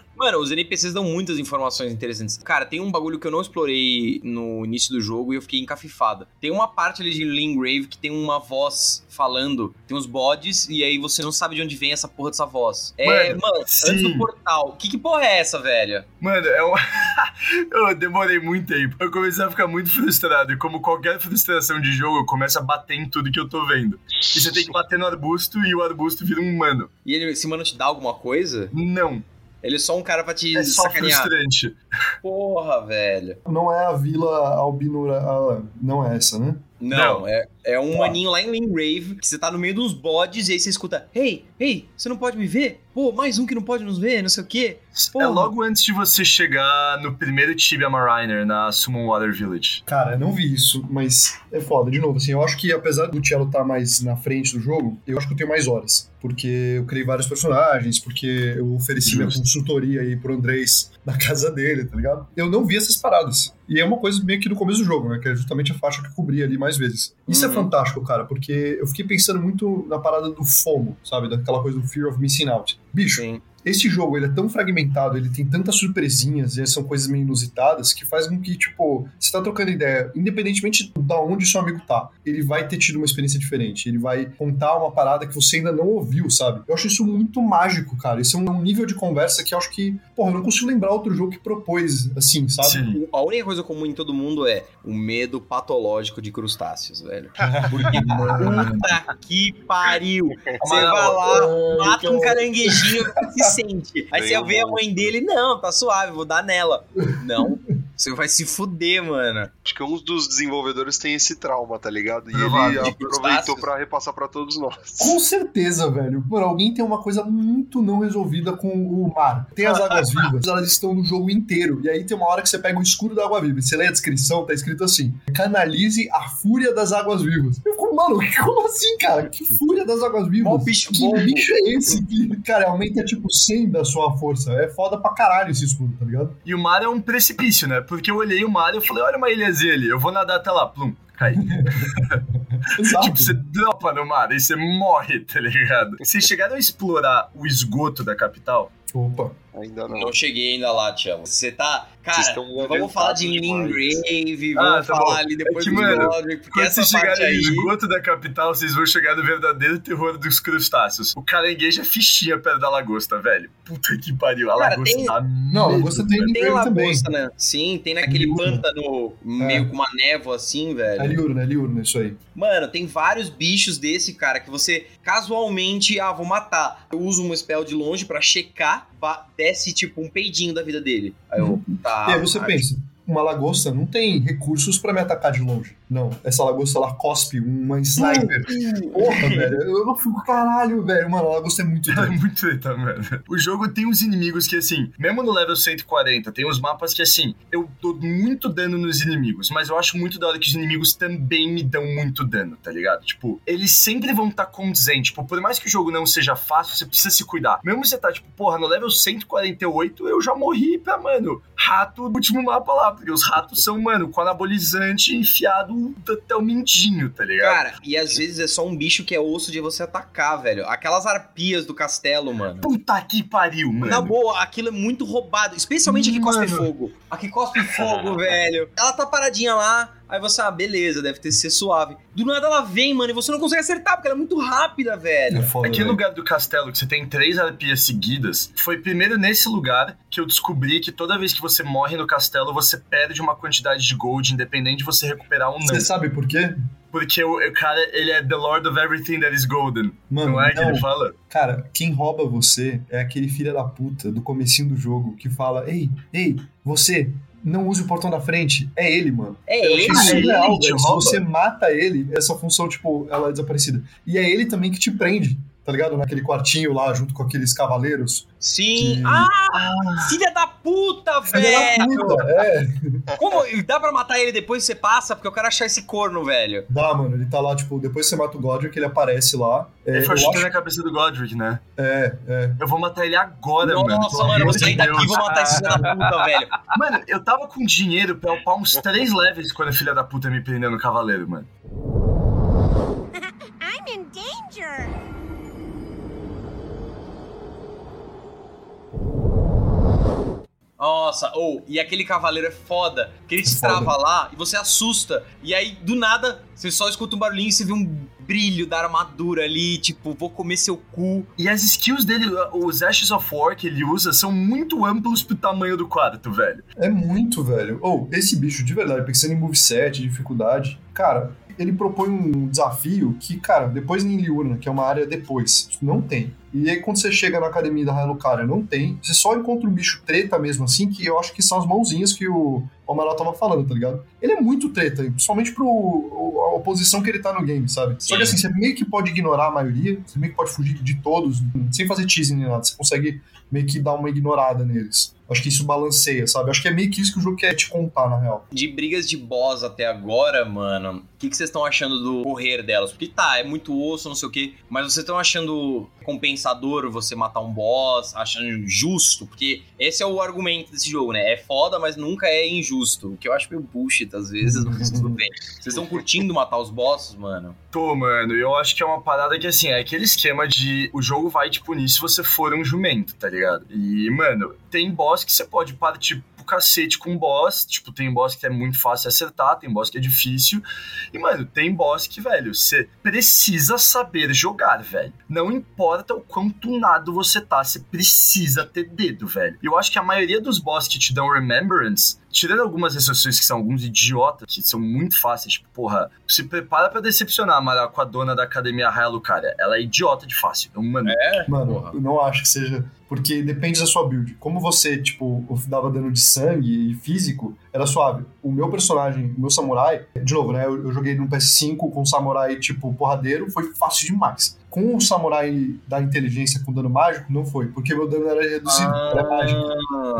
Mano, os NPCs dão muitas informações interessantes. Cara, tem um bagulho que eu não explorei no início do jogo e eu fiquei encafifado. Tem uma parte ali de Lingrave que tem uma voz falando, tem uns bodes, e aí você não sabe de onde vem essa porra dessa voz. É, Mano, mano, antes do portal. Que, que porra é essa, velho? Mano, é um... eu demorei muito tempo. Eu comecei a ficar muito frustrado. E como qualquer frustração de jogo, eu começo a bater em tudo que eu tô vendo. E você tem que bater no arbusto e o arbusto vira um mano. E ele, esse mano te dá alguma coisa? Não. Ele é só um cara pra te É só sacanear. frustrante. Porra, velho. Não é a Vila Albinura. ah, não é essa, né? Não, Não. É, é um Tá. maninho lá em Lingrave que você tá no meio dos bodes e aí você escuta: Ei, ei, você não pode me ver? Pô, mais um que não pode nos ver, não sei o quê. Porra. É logo antes de você chegar no primeiro Tibia Mariner, na Summon Water Village. Cara, eu não vi isso, mas é foda. De novo, assim, eu acho que apesar do Cello estar mais na frente do jogo, eu acho que eu tenho mais horas. Porque eu criei vários personagens, porque eu ofereci minha Justo. consultoria aí pro Andrés na casa dele, tá ligado? Eu não vi essas paradas. E é uma coisa meio que no começo do jogo, né? Que é justamente a faixa que eu cobri ali mais vezes. Isso é Uhum. fantástico, cara, porque eu fiquei pensando muito na parada do FOMO, sabe? Daquela coisa do Fear of Missing Out. Bicho, Sim. esse jogo ele é tão fragmentado, ele tem tantas surpresinhas e são coisas meio inusitadas que faz com que, tipo, você tá trocando ideia, independentemente da onde seu amigo tá, ele vai ter tido uma experiência diferente. Ele vai contar uma parada que você ainda não ouviu, sabe? Eu acho isso muito mágico, cara. Isso é um nível de conversa que eu acho que, porra, eu não consigo lembrar outro jogo que propôs assim, sabe? Sim. A única coisa comum em todo mundo é o medo patológico de crustáceos, velho. Porque puta que pariu. Você vai lá, mata um caranguejinho e se sente. Aí você vê a mãe dele, não, tá suave, vou dar nela. Não, você vai se fuder, mano. Acho que um dos desenvolvedores tem esse trauma, tá ligado? E Provável. ele De aproveitou pra repassar pra todos nós. Com certeza, velho. Mano, alguém tem uma coisa muito não resolvida com o mar. Tem as águas vivas, elas estão no jogo inteiro. E aí tem uma hora que você pega o escuro da água viva. E você lê a descrição, tá escrito assim: canalize a fúria das águas vivas. Eu fico, mano, como assim, cara? Que fúria das águas vivas? Mó bicho que bobo. bicho é esse? Que, cara, aumenta tipo 100 da sua força. É foda pra caralho esse escudo, tá ligado? E o mar é um precipício, né? Porque eu olhei o mar e falei, olha uma ilhazinha ali, eu vou nadar até lá, plum, cai. Tipo, você dropa no mar e você morre, tá ligado? Vocês chegaram a explorar o esgoto da capital? Opa. Ainda não. Não cheguei ainda lá, Thiago. Você tá. Cara, vamos falar de Lingrave, Grave, ah, vamos tá falar bom. ali é depois é que, do Godric, porque quando essa vocês chegarem aí... no esgoto da capital, vocês vão chegar no verdadeiro terror dos crustáceos. O caranguejo é fichinha perto da lagosta, velho. Puta que pariu, a Cara, lagosta tem... tá... Não, a lagosta tem Tem lagosta, né? Sim, tem é naquele pântano meio é. com uma névoa assim, velho. É liurna, é liurna isso aí. Mano, tem vários bichos desse, cara, que você casualmente, ah, vou matar. Eu uso um spell de longe pra checar, 10 merece, tipo, um peidinho da vida dele. Aí eu, uhum. tá. E aí você tá, pensa, uma lagosta não tem recursos pra me atacar de longe. Não, essa lagosta ela cospe uma sniper. Porra, velho, eu não fico caralho, velho. Mano, a lagosta é muito É doido. muito treta, mano. O jogo tem uns inimigos que, assim, mesmo no level 140, tem uns mapas que, assim, eu dou muito dano nos inimigos, mas eu acho muito da hora que os inimigos também me dão muito dano, tá ligado? Tipo, eles sempre vão estar tá condizentes. Tipo, por mais que o jogo não seja fácil, você precisa se cuidar. Mesmo você tá, tipo, porra, no level 148, eu já morri pra, mano, rato do último mapa lá. Porque os ratos são, mano, com anabolizante enfiado até o mindinho, tá ligado? Cara, e às vezes é só um bicho que é osso de você atacar, velho. Aquelas arpias do castelo, mano. Puta que pariu, mano. Na boa, aquilo é muito roubado. Especialmente a que cospe fogo. A que cospe fogo, velho. Ela tá paradinha lá. Aí você, ah, beleza, deve ter ser suave. Do nada ela vem, mano, e você não consegue acertar, porque ela é muito rápida, É velho. foda, Aquele velho. lugar do castelo que você tem três arpias seguidas, foi primeiro nesse lugar que eu descobri que toda vez que você morre no castelo, você perde uma quantidade de gold, independente de você recuperar ou não. Você sabe por quê? Porque o, o cara, ele é the lord of everything that is golden. Mano, não é que ele fala? Cara, quem rouba você é aquele filho da puta do comecinho do jogo que fala: Ei, ei, você, não use o portão da frente. É ele, mano. É Eu ele. achei ele surreal, te velho. Se você mata ele, essa função, tipo, ela é desaparecida. E é ele também que te prende, tá ligado? Naquele quartinho lá, junto com aqueles cavaleiros. Sim. Que- Ah, filha da puta, Filha da velho. puta, é. Como? Dá pra matar ele depois que você passa? Porque eu quero achar esse corno, velho. Dá, mano. Ele tá lá, tipo, depois você mata o Godric, ele aparece lá. É, Ele eu foi chutando acho- a cabeça do Godric, né? é, é. Eu vou matar ele agora, mano. Nossa, mano, eu vou sair daqui e vou matar esse filho da puta, velho. Mano, eu tava com dinheiro pra upar uns três levels quando a filha da puta me prendeu no cavaleiro, mano. Nossa, ou, e aquele cavaleiro é foda, que ele te foda. trava lá e você assusta. E aí, do nada, você só escuta um barulhinho e você vê um brilho da armadura ali, tipo, vou comer seu cu. E as skills dele, os Ashes of War que ele usa, são muito amplos pro tamanho do quarto, velho. É muito, velho. Ou, esse bicho, de verdade, pensando em moveset, dificuldade, cara, ele propõe um desafio que, cara, depois em Liurna, que é uma área depois, não tem. E aí, quando você chega na academia da Halukária, não tem. Você só encontra um bicho treta mesmo assim, que eu acho que são as mãozinhas que o Amaral tava falando, tá ligado? Ele é muito treta, principalmente pro a oposição que ele tá no game, sabe? Só que assim, você meio que pode ignorar a maioria, você meio que pode fugir de todos, sem fazer teasing nem nada. Você consegue meio que dar uma ignorada neles. Acho que isso balanceia, sabe? Acho que é meio que isso que o jogo quer te contar, na real. De brigas de boss até agora, mano, o que, que vocês estão achando do correr delas? Porque tá, é muito osso, não sei o quê, mas vocês estão achando compensador você matar um boss, achando justo? Porque esse é o argumento desse jogo, né? É foda, mas nunca é injusto. O que eu acho meio bullshit às vezes, mas tudo bem. Vocês estão curtindo matar os bosses, mano? Tô, mano, eu acho que é uma parada que, assim, é aquele esquema de o jogo vai te punir se você for um jumento, tá ligado? E, mano, tem boss que você pode partir cacete com boss, tipo, tem boss que é muito fácil acertar, tem boss que é difícil, e, mano, tem boss que, velho, você precisa saber jogar, velho. Não importa o quão tunado você tá, você precisa ter dedo, velho. Eu acho que a maioria dos boss que te dão Remembrance, tirando algumas exceções que são alguns idiotas, que são muito fáceis, tipo, porra, se prepara pra decepcionar, Mara, com a dona da academia Raya Lucaria. Ela é idiota de fácil. Então, mano, É? Mano, Porra. eu não acho que seja. Porque depende da sua build. Como você, tipo, dava dano de sangue e físico, era suave. O meu personagem, o meu samurai, de novo, né? Eu, eu joguei no PS5 com um samurai, tipo, porradeiro, foi fácil demais. Com o samurai da inteligência com dano mágico, não foi, porque meu dano era reduzido, era mágico.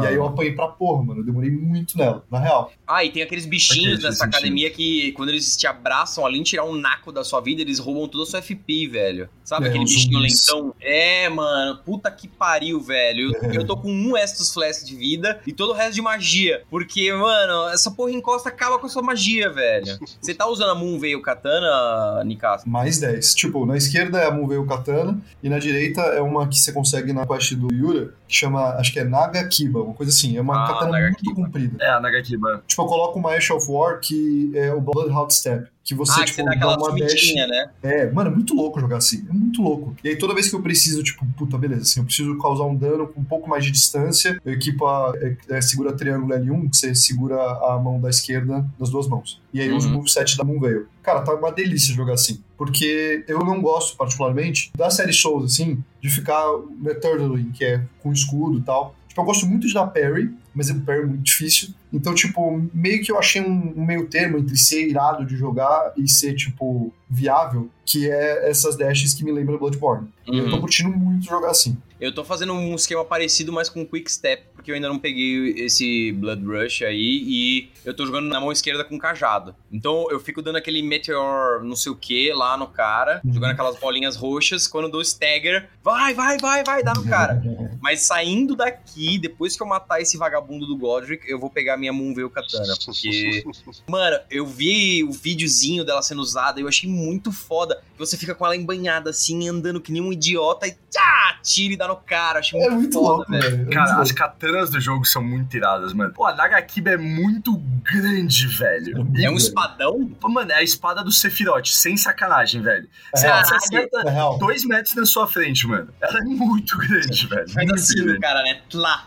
E aí eu apanhei pra porra, mano. Eu demorei muito nela, na real. Ah, e tem aqueles bichinhos nessa academia que, quando eles te abraçam ali, em tirar um naco da sua vida, eles roubam toda a sua FP, velho. Sabe É, aquele bichinho zumbis. lentão? É, mano. Puta que pariu, velho. Eu, eu tô com um Estus Flask de vida e todo o resto de magia. Porque, mano, essa porra encosta acaba com a sua magia, velho. Você tá usando a Moonveil Katana, Nikasa? Mais 10. Tipo, na esquerda é a Muvei Katana, e na direita é uma que você consegue na quest do Yura, que chama, acho que é Nagakiba, uma coisa assim. É uma Ah, katana Nagakiba. muito comprida. é a Nagakiba. Tipo, eu coloco uma Ash of War, que é o Bloodhound Step. Que você, ah, que tipo, você dá aquela uma dash. né? É, mano, é muito louco jogar assim. É muito louco. E aí, toda vez que eu preciso, tipo, puta, beleza, assim, eu preciso causar um dano com um pouco mais de distância, eu equipo a. É, é, segura triângulo L1, que você segura a mão da esquerda das duas mãos. E aí, eu uso o Uhum. moveset da Moonveil. Cara, tá uma delícia jogar assim. Porque eu não gosto, particularmente, da série Souls, assim, de ficar no que é com escudo e tal. Tipo, eu gosto muito de dar parry, mas o parry é muito difícil. Então, tipo, meio que eu achei um, um meio termo entre ser irado de jogar e ser, tipo, viável, que é essas dashes que me lembram Bloodborne. E eu tô Uhum. curtindo muito jogar assim. Eu tô fazendo um esquema parecido, mas com Quick Step, porque eu ainda não peguei esse Blood Rush aí e eu tô jogando na mão esquerda com cajado. Então eu fico dando aquele Meteor não sei o que lá no cara, Uhum. jogando aquelas bolinhas roxas. Quando eu dou Stagger, vai, vai, vai, vai, dá no cara. Mas saindo daqui, depois que eu matar esse vagabundo do Godric, eu vou pegar minha Moonveil Katana. Porque, mano, eu vi o videozinho dela sendo usada e eu achei muito foda. Você fica com ela embanhada assim, andando que nem um idiota e tchá, tira e dá no cara. Achei É muito, muito foda, louco, velho. velho. É muito Cara, as louco. katanas do jogo são muito iradas, mano. Pô, a Nagakiba é muito grande, velho. muito É um grande. espadão? Pô, mano, é a espada do Sephiroth, sem sacanagem, velho. É Você acerta É dois metros na sua frente, mano. Ela é muito grande, velho. Faz assim, grande. cara, né? Tlá.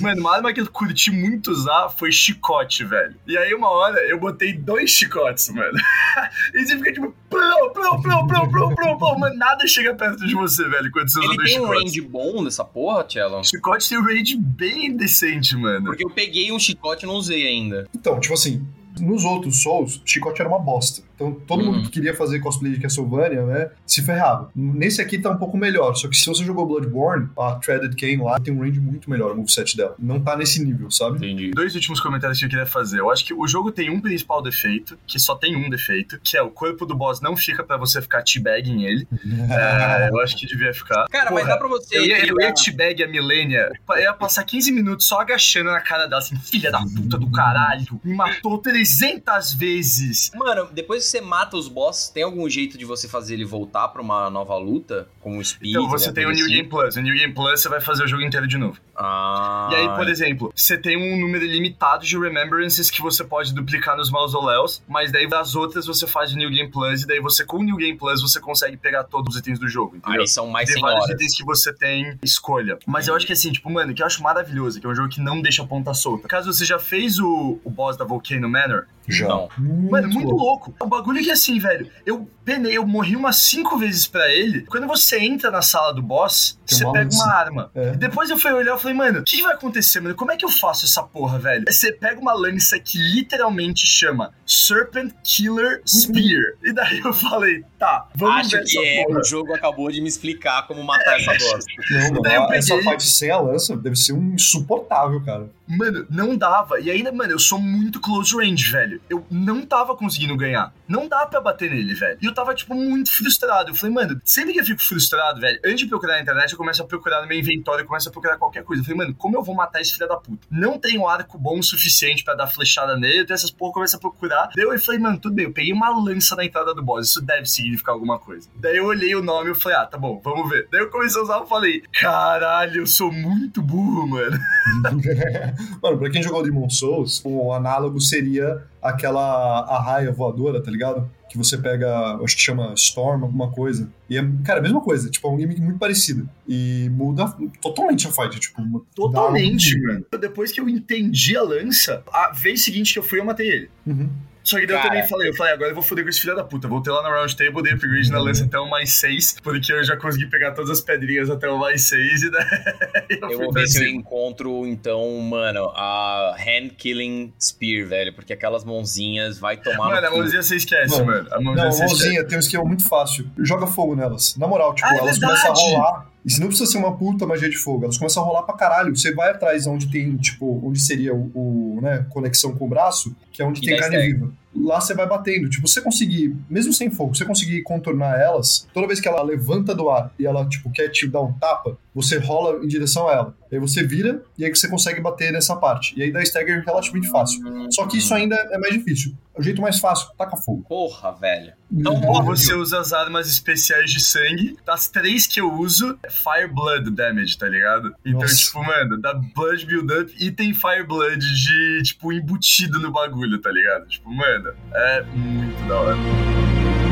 Mano, uma arma que eu curti muito usar foi chicote, velho. E aí, uma hora, eu botei dois chicotes, mano. e você fica tipo, plum, plum, plum, plum, plum, plum, plum. Mano, nada chega perto de você, velho, quando você usa Ele dois tem um chicotes. Range bom dessa porra, Cello? Chicote tem um range bem decente, mano. Porque eu peguei um chicote e não usei ainda. Então, tipo assim, nos outros Souls, chicote era uma bosta. Então, todo Uhum. mundo que queria fazer cosplay de Castlevania, né, se ferrava. Nesse aqui tá um pouco melhor, só que se você jogou Bloodborne, a Threaded Cane lá tem um range muito melhor, o moveset dela. Não tá nesse nível, sabe? Entendi. Dois últimos comentários que eu queria fazer. Eu acho que o jogo tem um principal defeito, que só tem um defeito, que é o corpo do boss não fica pra você ficar teabagging ele. É, eu acho que devia ficar. Cara, mas Porra, dá pra você. Eu ia, eu ia teabag a Milênia, eu ia passar 15 minutos só agachando na cara dela, assim, filha da puta do caralho, me matou 300 vezes. Mano, depois que você mata os boss, tem algum jeito de você fazer ele voltar pra uma nova luta? Como o Speed? Então você alguma tem o New assim? Game Plus. O New Game Plus você vai fazer o jogo inteiro de novo. Ah. E aí, por exemplo, você tem um número limitado de remembrances que você pode duplicar nos mausoléus, mas daí das outras você faz o New Game Plus, e daí você, com o New Game Plus, você consegue pegar todos os itens do jogo, entendeu? Aí são mais tem 100 vários horas. itens que você tem escolha. Mas eu acho que assim, tipo, mano, que eu acho maravilhoso, que é um jogo que não deixa a ponta solta. Caso você já fez o, o boss da Volcano Manor, Já. Não. Muito Mano, muito louco. louco. Bagulho que assim, velho, eu penei, eu morri umas cinco vezes pra ele. Quando você entra na sala do boss, Tem você pega uma arma. É. E depois eu fui olhar e falei, mano, o que, que vai acontecer, mano? Como é que eu faço essa porra, velho? Você pega uma lança que literalmente chama Serpent Killer Spear. e daí eu falei, tá, vamos Acho ver que essa é, porra. o jogo acabou de me explicar como matar essa bosta. Não, mano, Daí eu essa peguei- parte sem a lança deve ser um insuportável, cara. Mano, não dava. E ainda, mano, eu sou muito close range, velho. Eu não tava conseguindo ganhar. Não dá pra bater nele, velho. E eu tava, tipo, muito frustrado. Eu falei, mano, sempre que eu fico frustrado, velho, antes de procurar na internet, eu começo a procurar no meu inventório, eu começo a procurar qualquer coisa. Eu falei, mano, como eu vou matar esse filho da puta? Não tenho arco bom o suficiente pra dar flechada nele, então essas porra eu começo a procurar. Daí eu falei, mano, tudo bem, eu peguei uma lança na entrada do boss, isso deve significar alguma coisa. Daí eu olhei o nome e falei, ah, tá bom, vamos ver. Daí eu comecei a usar e falei, caralho, eu sou muito burro, mano. Mano, pra quem jogou Demon Souls, o análogo seria aquela arraia voadora, tá ligado? Que você pega, acho que chama Storm, alguma coisa. E é, cara, a mesma coisa, tipo, é um gimmick muito parecido. E muda totalmente a fight, tipo, Totalmente, mano. Depois que eu entendi a lança, a vez seguinte que eu fui, eu matei ele. Uhum. Só que daí eu Cara. também falei, eu falei, agora eu vou foder com esse filho da puta. Voltei lá no round table, dei upgrade na lança até o mais 6, porque eu já consegui pegar todas as pedrinhas até o mais 6 e daí eu, Eu vou ver se eu cima. encontro, então, mano, a Hand Killing Spear, velho. Porque aquelas mãozinhas vai tomar Mano, no a cu. mãozinha você esquece, Mano, mano. A Não, mãozinha a você esquece. mãozinha tem um esquema muito fácil. Joga fogo nelas. Na moral, tipo, Ah, é elas verdade! começam a rolar. E se não precisa ser uma puta magia de fogo, elas começam a rolar pra caralho. Você vai atrás onde tem, tipo, onde seria o, o, né, conexão com o braço, que é onde E tem carne viva. Lá você vai batendo. Tipo, você conseguir, mesmo sem fogo, você conseguir contornar elas, toda vez que ela levanta do ar e ela, tipo, quer te dar um tapa, você rola em direção a ela. Aí você vira e aí você consegue bater nessa parte. E aí dá stagger relativamente fácil. Só que isso ainda é mais difícil. O jeito mais fácil, taca fogo. Porra, velho. Então, óbvio. você usa as armas especiais de sangue. Das três que eu uso, é Fire Blood damage, tá ligado? Então, Nossa. tipo, mano, dá Blood Build Up e tem Fire Blood de, tipo, embutido no bagulho, tá ligado? Tipo, mano, é muito da hora.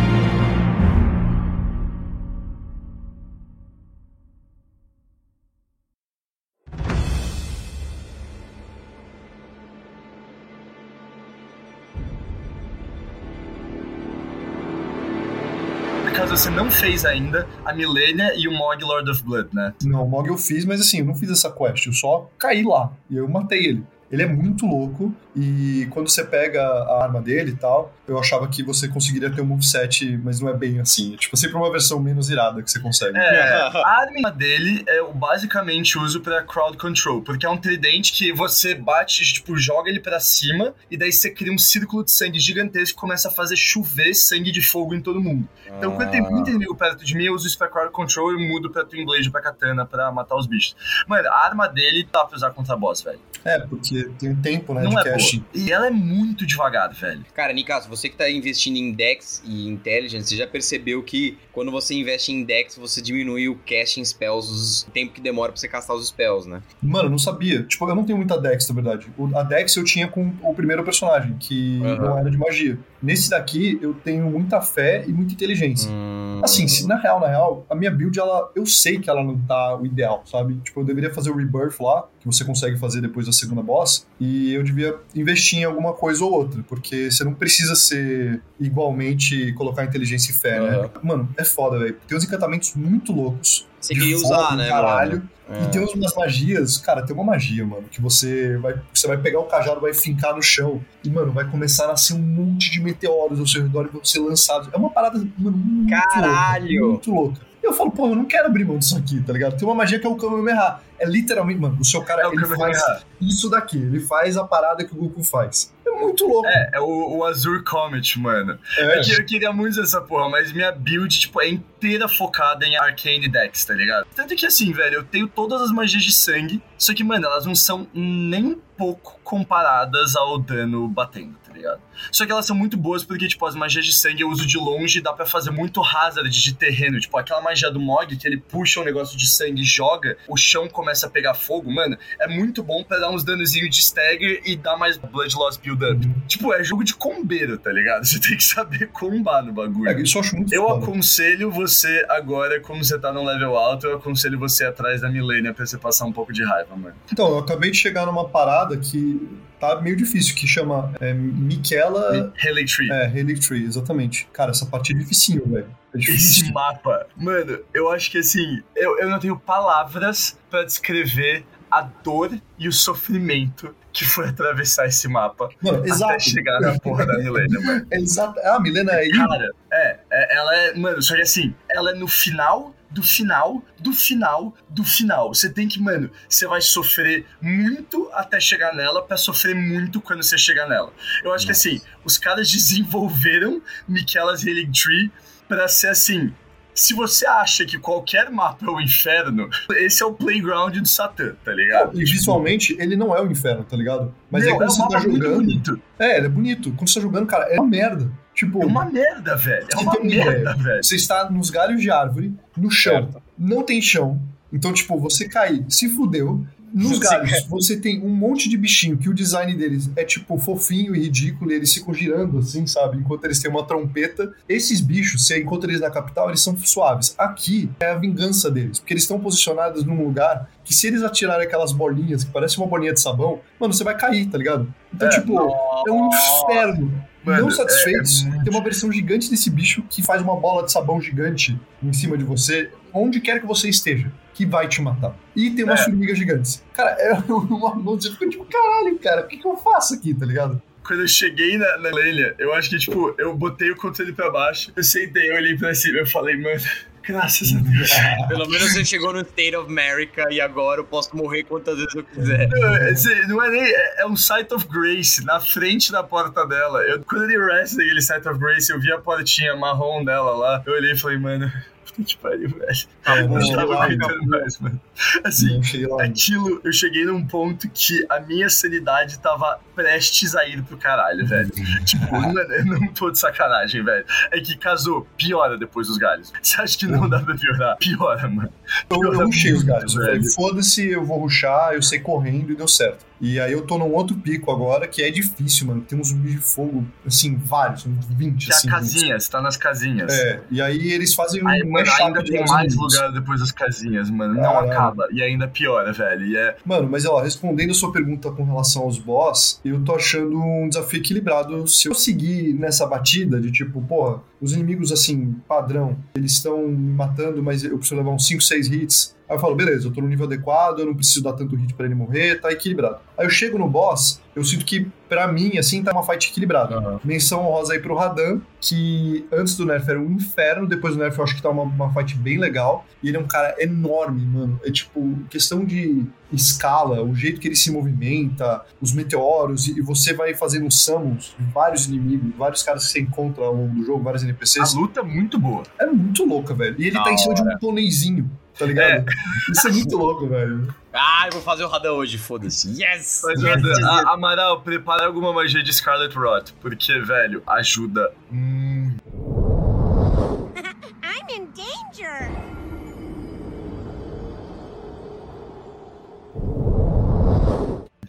Você não fez ainda, a Millennia e o Mog Lord of Blood, né? Não, o Mog eu fiz, mas assim, eu não fiz essa quest, eu só caí lá e eu matei ele. Ele é muito louco, E quando você pega a arma dele e tal, eu achava que você conseguiria ter um moveset, mas não é bem assim. É tipo sempre uma versão menos irada que você consegue. É, a arma dele é basicamente uso pra crowd control, porque é um tridente que você bate, tipo, joga ele pra cima e daí você cria um círculo de sangue gigantesco que começa a fazer chover sangue de fogo em todo mundo. Então, quando tem muito inimigo perto de mim, eu uso isso pra crowd control e mudo pra Twin Blade pra katana pra matar os bichos. Mano, a arma dele dá pra usar contra boss, velho. É, porque tem um tempo, né, Não de é E ela é muito devagar, velho. Cara, Nicasso, você que tá investindo em Dex e Intelligence, você já percebeu que quando você investe em Dex, você diminui o casting spells, o tempo que demora pra você castar os spells, né? Mano, eu não sabia. Tipo, eu não tenho muita Dex, na verdade. A Dex eu tinha com o primeiro personagem, que Aham. não era de magia. Nesse daqui, eu tenho muita fé e muita inteligência. Hum. Assim, se na real, na real, a minha build, ela, eu sei que ela não tá o ideal, sabe? Tipo, eu deveria fazer o Rebirth lá, que você consegue fazer depois da segunda boss, e eu devia investir em alguma coisa ou outra, porque você não precisa ser igualmente colocar inteligência e fé, né? Aham. Mano, é foda, velho. Tem uns encantamentos muito loucos. Você queria usar, né, Caralho. mano? E tem umas magias, cara, tem uma magia, mano, que você vai, você vai pegar o cajado, vai fincar no chão e, mano, vai começar a nascer um monte de meteoros ao seu redor e vão ser lançados. É uma parada, mano, muito Caralho! louca, muito louca. E eu falo, pô, eu não quero abrir mão disso aqui, tá ligado? Tem uma magia que é o Kamehameha. É literalmente, mano, o seu cara, É ele faz isso daqui, ele faz a parada que o Goku faz. É muito louco. É, é o, o Azure Comet, mano. É. É que eu queria muito essa porra, mas minha build, tipo, é inteira focada em Arcane Dex, tá ligado? Tanto que assim, velho, eu tenho todas as magias de sangue, só que, mano, elas não são nem pouco comparadas ao dano batendo, tá ligado? Só que elas são muito boas porque, tipo, as magias de sangue eu uso de longe e dá pra fazer muito hazard de terreno. Tipo, aquela magia do Mog, que ele puxa um negócio de sangue e joga, o chão começa a pegar fogo, mano, é muito bom pra dar uns danozinhos de stagger e dar mais blood loss build up. Tipo, é jogo de combeiro, tá ligado? Você tem que saber combar no bagulho. É, isso eu acho muito Eu foda. aconselho você agora, como você tá num level alto, eu aconselho você atrás da Millennia pra você passar um pouco de raiva, mano. Então, eu acabei de chegar numa parada que tá meio difícil, que chama é. Haley Tree. É, Helix Tree, exatamente. Cara, essa parte é dificinho, velho. É Esse mapa, mano, eu acho que assim, eu, eu não tenho palavras pra descrever a dor e o sofrimento que foi atravessar esse mapa Mano, até exato. chegar na porra da Millennia, mano. Exato. Ah, a Milena é Cara, é, é, ela é, mano, só que assim, ela é no final do final, do final, do final. Você tem que, mano, você vai sofrer muito até chegar nela pra sofrer muito quando você chegar nela. Eu acho que assim, os caras desenvolveram Michelas Healing Tree pra ser assim. Se você acha que qualquer mapa é o inferno, esse é o playground do Satã, tá ligado? E visualmente, ele não é o inferno, tá ligado? Mas Meu, aí quando é um você tá jogando. bonito. É, ele é bonito. Quando você tá jogando, cara, é uma merda. Tipo, É uma merda, velho. É Você uma merda, ideia. velho. você está nos galhos de árvore, no chão. Não tem chão. Então, tipo, você cair, se fudeu. Nos galhos, você tem um monte de bichinho que o design deles é, tipo, fofinho e ridículo, e eles ficam girando, assim, sabe? Enquanto eles têm uma trompeta. Esses bichos, você encontra eles na capital, eles são suaves. Aqui é a vingança deles, porque eles estão posicionados num lugar que se eles atirarem aquelas bolinhas, que parece uma bolinha de sabão, mano, você vai cair, tá ligado? Então, É. tipo, é um inferno. Mano, não é- satisfeitos, é muito- tem uma versão gigante desse bicho que faz uma bola de sabão gigante em cima de você, onde quer que você esteja, que vai te matar. E tem umas É. formigas gigantes. Cara, é uma você fica tipo, caralho, cara, o que, que eu faço aqui, tá ligado? Quando eu cheguei na, na lenha, eu acho que, tipo, eu botei o controle pra baixo, eu sentei, eu olhei pra cima, eu falei, mano, graças a Deus. Pelo menos você chegou no State of America e agora eu posso morrer quantas vezes eu quiser. Não, é- é- não é nem. É, é um Site of Grace na frente da porta dela. Eu, quando ele resta aquele Site of Grace, eu vi a portinha marrom dela lá. Eu olhei e falei, mano, puta que pariu, velho. É, Eu não tava lá, aguentando mais, mano. Assim, lá. aquilo, eu cheguei num ponto que a minha sanidade tava prestes a ir pro caralho, velho. tipo, mano, eu não tô de sacanagem, velho. É que casou, piora depois dos galhos. Você acha que não dá pra piorar? Piora, mano. Eu, eu rushei os galhos. Velho. foda-se, eu vou rushar, eu saí correndo e deu certo. E aí eu tô num outro pico agora, que é difícil, mano. Tem uns zumbis de fogo, assim, vários, uns 20, Que é a assim. casinha, você tá nas casinhas. É, e aí eles fazem um Aí, mano, mashup ainda tem mais inimigos. lugar depois das casinhas, mano. Não Caralho. acaba. E ainda piora, velho. E é. Mano, mas ó, respondendo a sua pergunta com relação aos boss, eu tô achando um desafio equilibrado. Se eu seguir nessa batida de tipo, porra, os inimigos assim, padrão, eles estão me matando, mas eu preciso levar uns 5, 6 hits. Aí eu falo, beleza, eu tô no nível adequado, eu não preciso dar tanto hit pra ele morrer, tá equilibrado. Aí eu chego no boss, eu sinto que pra mim, assim, tá uma fight equilibrada. Aham. Menção honrosa aí pro Radan, que antes do nerf era um inferno, depois do nerf eu acho que tá uma, uma fight bem legal. E ele é um cara enorme, mano. É tipo, questão de escala, o jeito que ele se movimenta, os meteoros, e, e você vai fazendo summons de vários inimigos, vários caras que você encontra ao longo do jogo, vários A NPCs. luta é muito boa. É muito louca, velho. E ele Da tá em cima de um pôneizinho, tá ligado? Isso é muito louco, velho. Ah, eu vou fazer o Radan hoje, foda-se. Yes! Mas, yes! a- Amaral, prepara alguma magia de Scarlet Rot, porque, velho, ajuda muito. I'm in danger.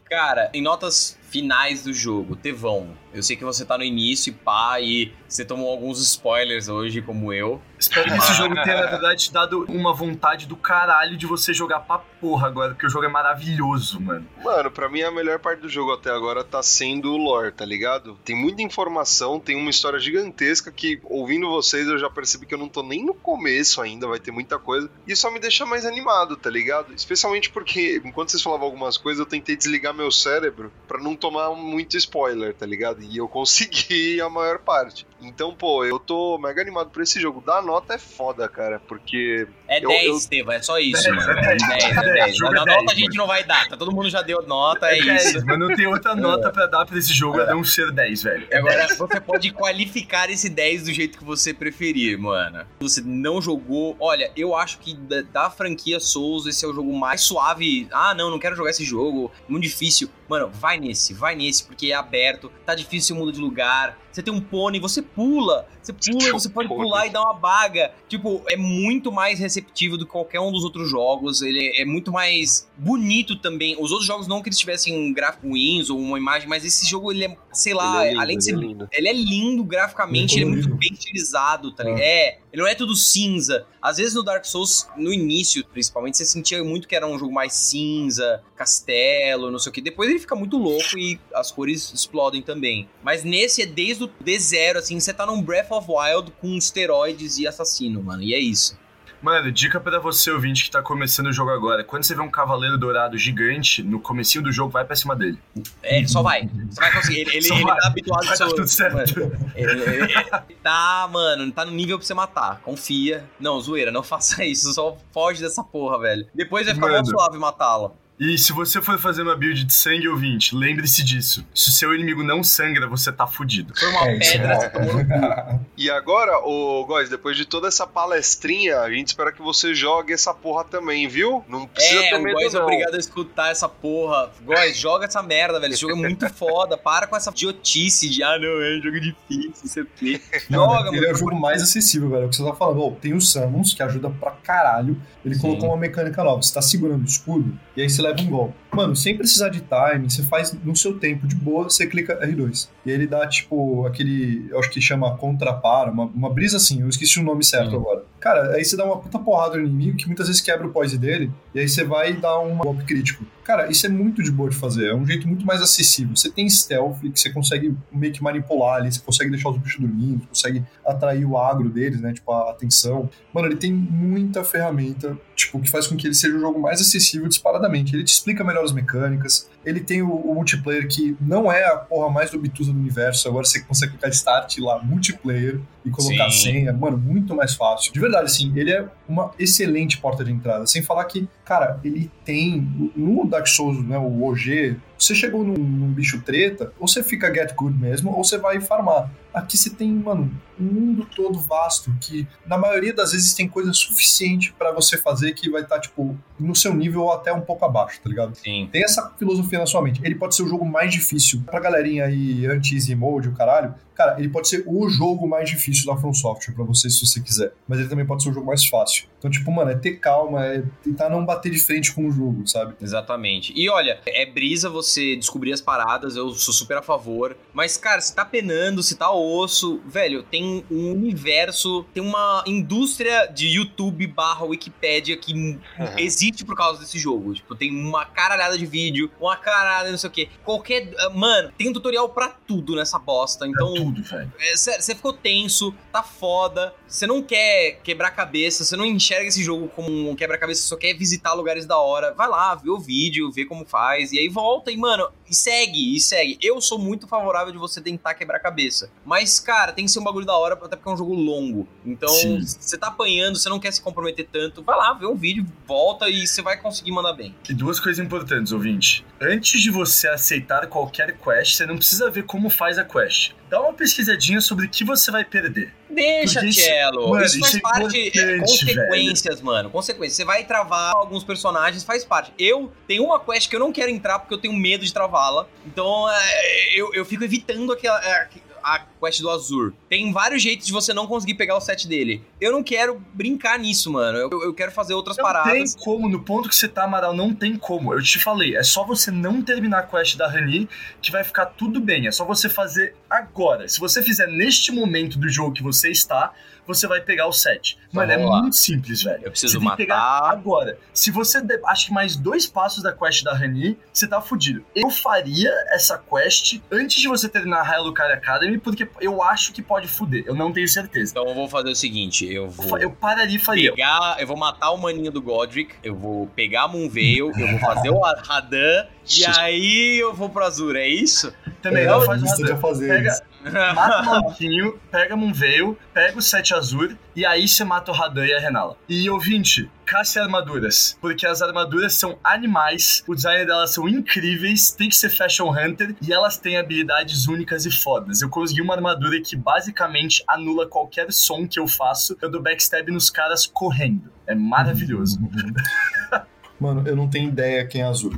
Cara, em notas finais do jogo, Tevão, eu sei que você tá no início e pá, e você tomou alguns spoilers hoje, como eu. Espero que esse jogo tenha, na verdade, te dado uma vontade do caralho de você jogar pra porra agora, porque o jogo é maravilhoso, mano. Mano, pra mim a melhor parte do jogo até agora tá sendo o lore, tá ligado? Tem muita informação, tem uma história gigantesca que, ouvindo vocês, eu já percebi que eu não tô nem no começo ainda, vai ter muita coisa. E só me deixa mais animado, tá ligado? Especialmente porque, enquanto vocês falavam algumas coisas, eu tentei desligar meu cérebro pra não tomar muito spoiler, tá ligado? E eu consegui a maior parte. Então, pô, eu tô mega animado por esse jogo. Dar nota é foda, cara, porque É Eu- 10, eu- Estevam, é só isso, 10, mano. é 10, É 10, é é 10. jogo Na é nota 10, a gente não vai dar, tá? Todo mundo já deu nota, é É isso. mas não tem outra nota pra dar pra esse jogo, é não ser 10, velho. Agora, você pode qualificar esse 10 do jeito que você preferir, mano. Você não jogou. Olha, eu acho que da, da franquia Souls, esse é o jogo mais suave. Ah, não, não quero jogar esse jogo, muito difícil. Mano, vai nesse, vai nesse, porque é aberto, tá difícil, você muda de lugar. Você tem um pônei, você pula. Você pula, você pode pônei. pular e dar uma baga. Tipo, é muito mais receptivo do que qualquer um dos outros jogos. Ele é muito mais bonito também. Os outros jogos não que eles tivessem um gráfico ruins ou uma imagem, mas esse jogo, ele é, sei lá, é lindo, além de ser ele é lindo. ele é lindo graficamente, Ele é é muito colorido. bem estilizado, tá ligado? É, ele não é tudo cinza. Às vezes no Dark Souls, no início, principalmente, você sentia muito que era um jogo mais cinza, castelo, não sei o que. Depois ele fica muito louco e as cores explodem também. Mas nesse é desde o D0, assim, você tá num Breath of Wild com esteroides e assassino, mano. E é isso. Mano, dica pra você, ouvinte, que tá começando o jogo agora. Quando você vê um cavaleiro dourado gigante, no comecinho do jogo, vai pra cima dele. É, só vai. Você vai conseguir. Ele, ele, Só ele tá habituado Vai seu. tudo certo. Mano, ele, ele- tá, mano, tá no nível pra você matar. Confia. Não, zoeira, não faça isso. Só foge dessa porra, velho. Depois vai ficar Mano. suave matá-lo. E se você for fazer uma build de sangue, ouvinte, lembre-se disso. Se o seu inimigo não sangra, você tá fudido. Foi uma É, pedra, você tomou no cu. E agora, ô Góis, depois de toda essa palestrinha, a gente espera que você jogue essa porra também, viu? Não precisa É, ter o medo, Góis é não. obrigado a escutar essa porra. Góis, joga essa merda, velho. Esse jogo é muito foda. Para com essa idiotice de, ah, não, é um jogo difícil, não sei o quê. Joga, ele é o mano. jogo mais acessível, velho. É O que você tá falando, ó, tem o Summons, que ajuda pra caralho. Ele Sim. colocou uma mecânica nova. Você tá segurando o escudo e aí você leva um golpe. Mano, sem precisar de time, você faz no seu tempo de boa, você clica R2. E ele dá, tipo, aquele. Eu acho que chama contrapara, uma, uma brisa assim, eu esqueci o nome certo Sim. agora. Cara, aí você dá uma puta porrada no inimigo que muitas vezes quebra o poise dele, e aí você vai dar um golpe crítico. Cara, isso é muito de boa de fazer, é um jeito muito mais acessível. Você tem stealth, que você consegue meio que manipular ali, você consegue deixar os bichos dormindo, consegue atrair o agro deles, né? Tipo, a atenção. Mano, ele tem muita ferramenta, tipo, que faz com que ele seja o jogo mais acessível disparadamente. Ele te explica melhor as mecânicas, ele tem o, o multiplayer que não é a porra mais obtusa do universo, agora você consegue clicar start lá, multiplayer, e colocar Sim. senha, mano, muito mais fácil. De verdade, assim, ele é uma excelente porta de entrada, sem falar que, cara, ele tem, no Dark Souls, né, o OG, você chegou num, num bicho treta, ou você fica get good mesmo, ou você vai farmar. Aqui você tem, mano, um mundo todo vasto que, na maioria das vezes, tem coisa suficiente pra você fazer que vai estar, tipo, no seu nível ou até um pouco abaixo, tá ligado? Sim. Tem essa filosofia na sua mente. Ele pode ser o jogo mais difícil. Pra galerinha aí, anti-easy mode, o caralho, cara, ele pode ser o jogo mais difícil da From Software pra você, se você quiser. Mas ele também pode ser o jogo mais fácil. Então, tipo, mano, é ter calma, é tentar não bater de frente com o jogo, sabe? Exatamente. E olha, é brisa você descobrir as paradas, eu sou super a favor. Mas, cara, se tá penando, se tá osso, velho, tem um universo, tem uma indústria de YouTube barra Wikipédia que Uhum. existe por causa desse jogo. Tipo, tem uma caralhada de vídeo, uma caralhada não sei o quê. Qualquer. ah, Mano, tem um tutorial pra tudo nessa bosta. Então, Tudo, velho. é, sério, você ficou tenso, tá foda, você não quer quebrar cabeça, você não enxerga esse jogo como um quebra-cabeça, você só quer visitar lugares da hora. Vai lá, vê o vídeo, vê como faz, e aí volta mano, e segue, e segue. Eu sou muito favorável de você tentar quebrar a cabeça. Mas, cara, tem que ser um bagulho da hora, até porque é um jogo longo. Então, Sim. você tá apanhando, você não quer se comprometer tanto, vai lá, vê um vídeo, volta e você vai conseguir mandar bem. E duas coisas importantes, ouvinte. Antes de você aceitar qualquer quest, você não precisa ver como faz a quest. Dá uma pesquisadinha sobre o que você vai perder. Deixa, Porque isso- Cello. mano, isso faz isso é parte. É, consequências, mano. Consequências. Você vai travar alguns personagens, faz parte. Eu tenho uma quest que eu não quero entrar porque eu tenho medo de travá-la. Então é, eu, eu fico evitando aquela. é, a quest do Azur. Tem vários jeitos de você não conseguir pegar o set dele. Eu não quero brincar nisso, mano. Eu, eu quero fazer outras Não tem paradas. como, no ponto que você tá, Amaral, não tem como. Eu te falei, é só você não terminar a quest da Rani que vai ficar tudo bem. É só você fazer agora. Se você fizer neste momento do jogo que você está, você vai pegar o set. Mano, é lá. muito simples, velho. Eu preciso você tem que pegar matar. agora. Se você der, acho que mais dois passos da quest da Rani, você tá fudido. Eu faria essa quest antes de você terminar a Lucaria Academy, porque eu acho que pode fuder. Eu não tenho certeza. Então eu vou fazer o seguinte: eu vou. Eu pararia e faria. pegar, eu vou matar o maninho do Godric, eu vou pegar a Moonveil, eu vou fazer o Radan, e aí eu vou pro Azur, é isso? Também é, não faz nada. fazer Pega, isso. Mata o Manquinho, pega Moonveil, pega o Sete Azur e aí você mata o Radan e a Renala. E ouvinte, caça armaduras, porque as armaduras são animais, o design delas são incríveis, tem que ser Fashion Hunter e elas têm habilidades únicas e fodas. Eu consegui uma armadura que basicamente anula qualquer som que eu faço, eu dou backstab nos caras correndo. É maravilhoso. Mano, eu não tenho ideia quem é Azul.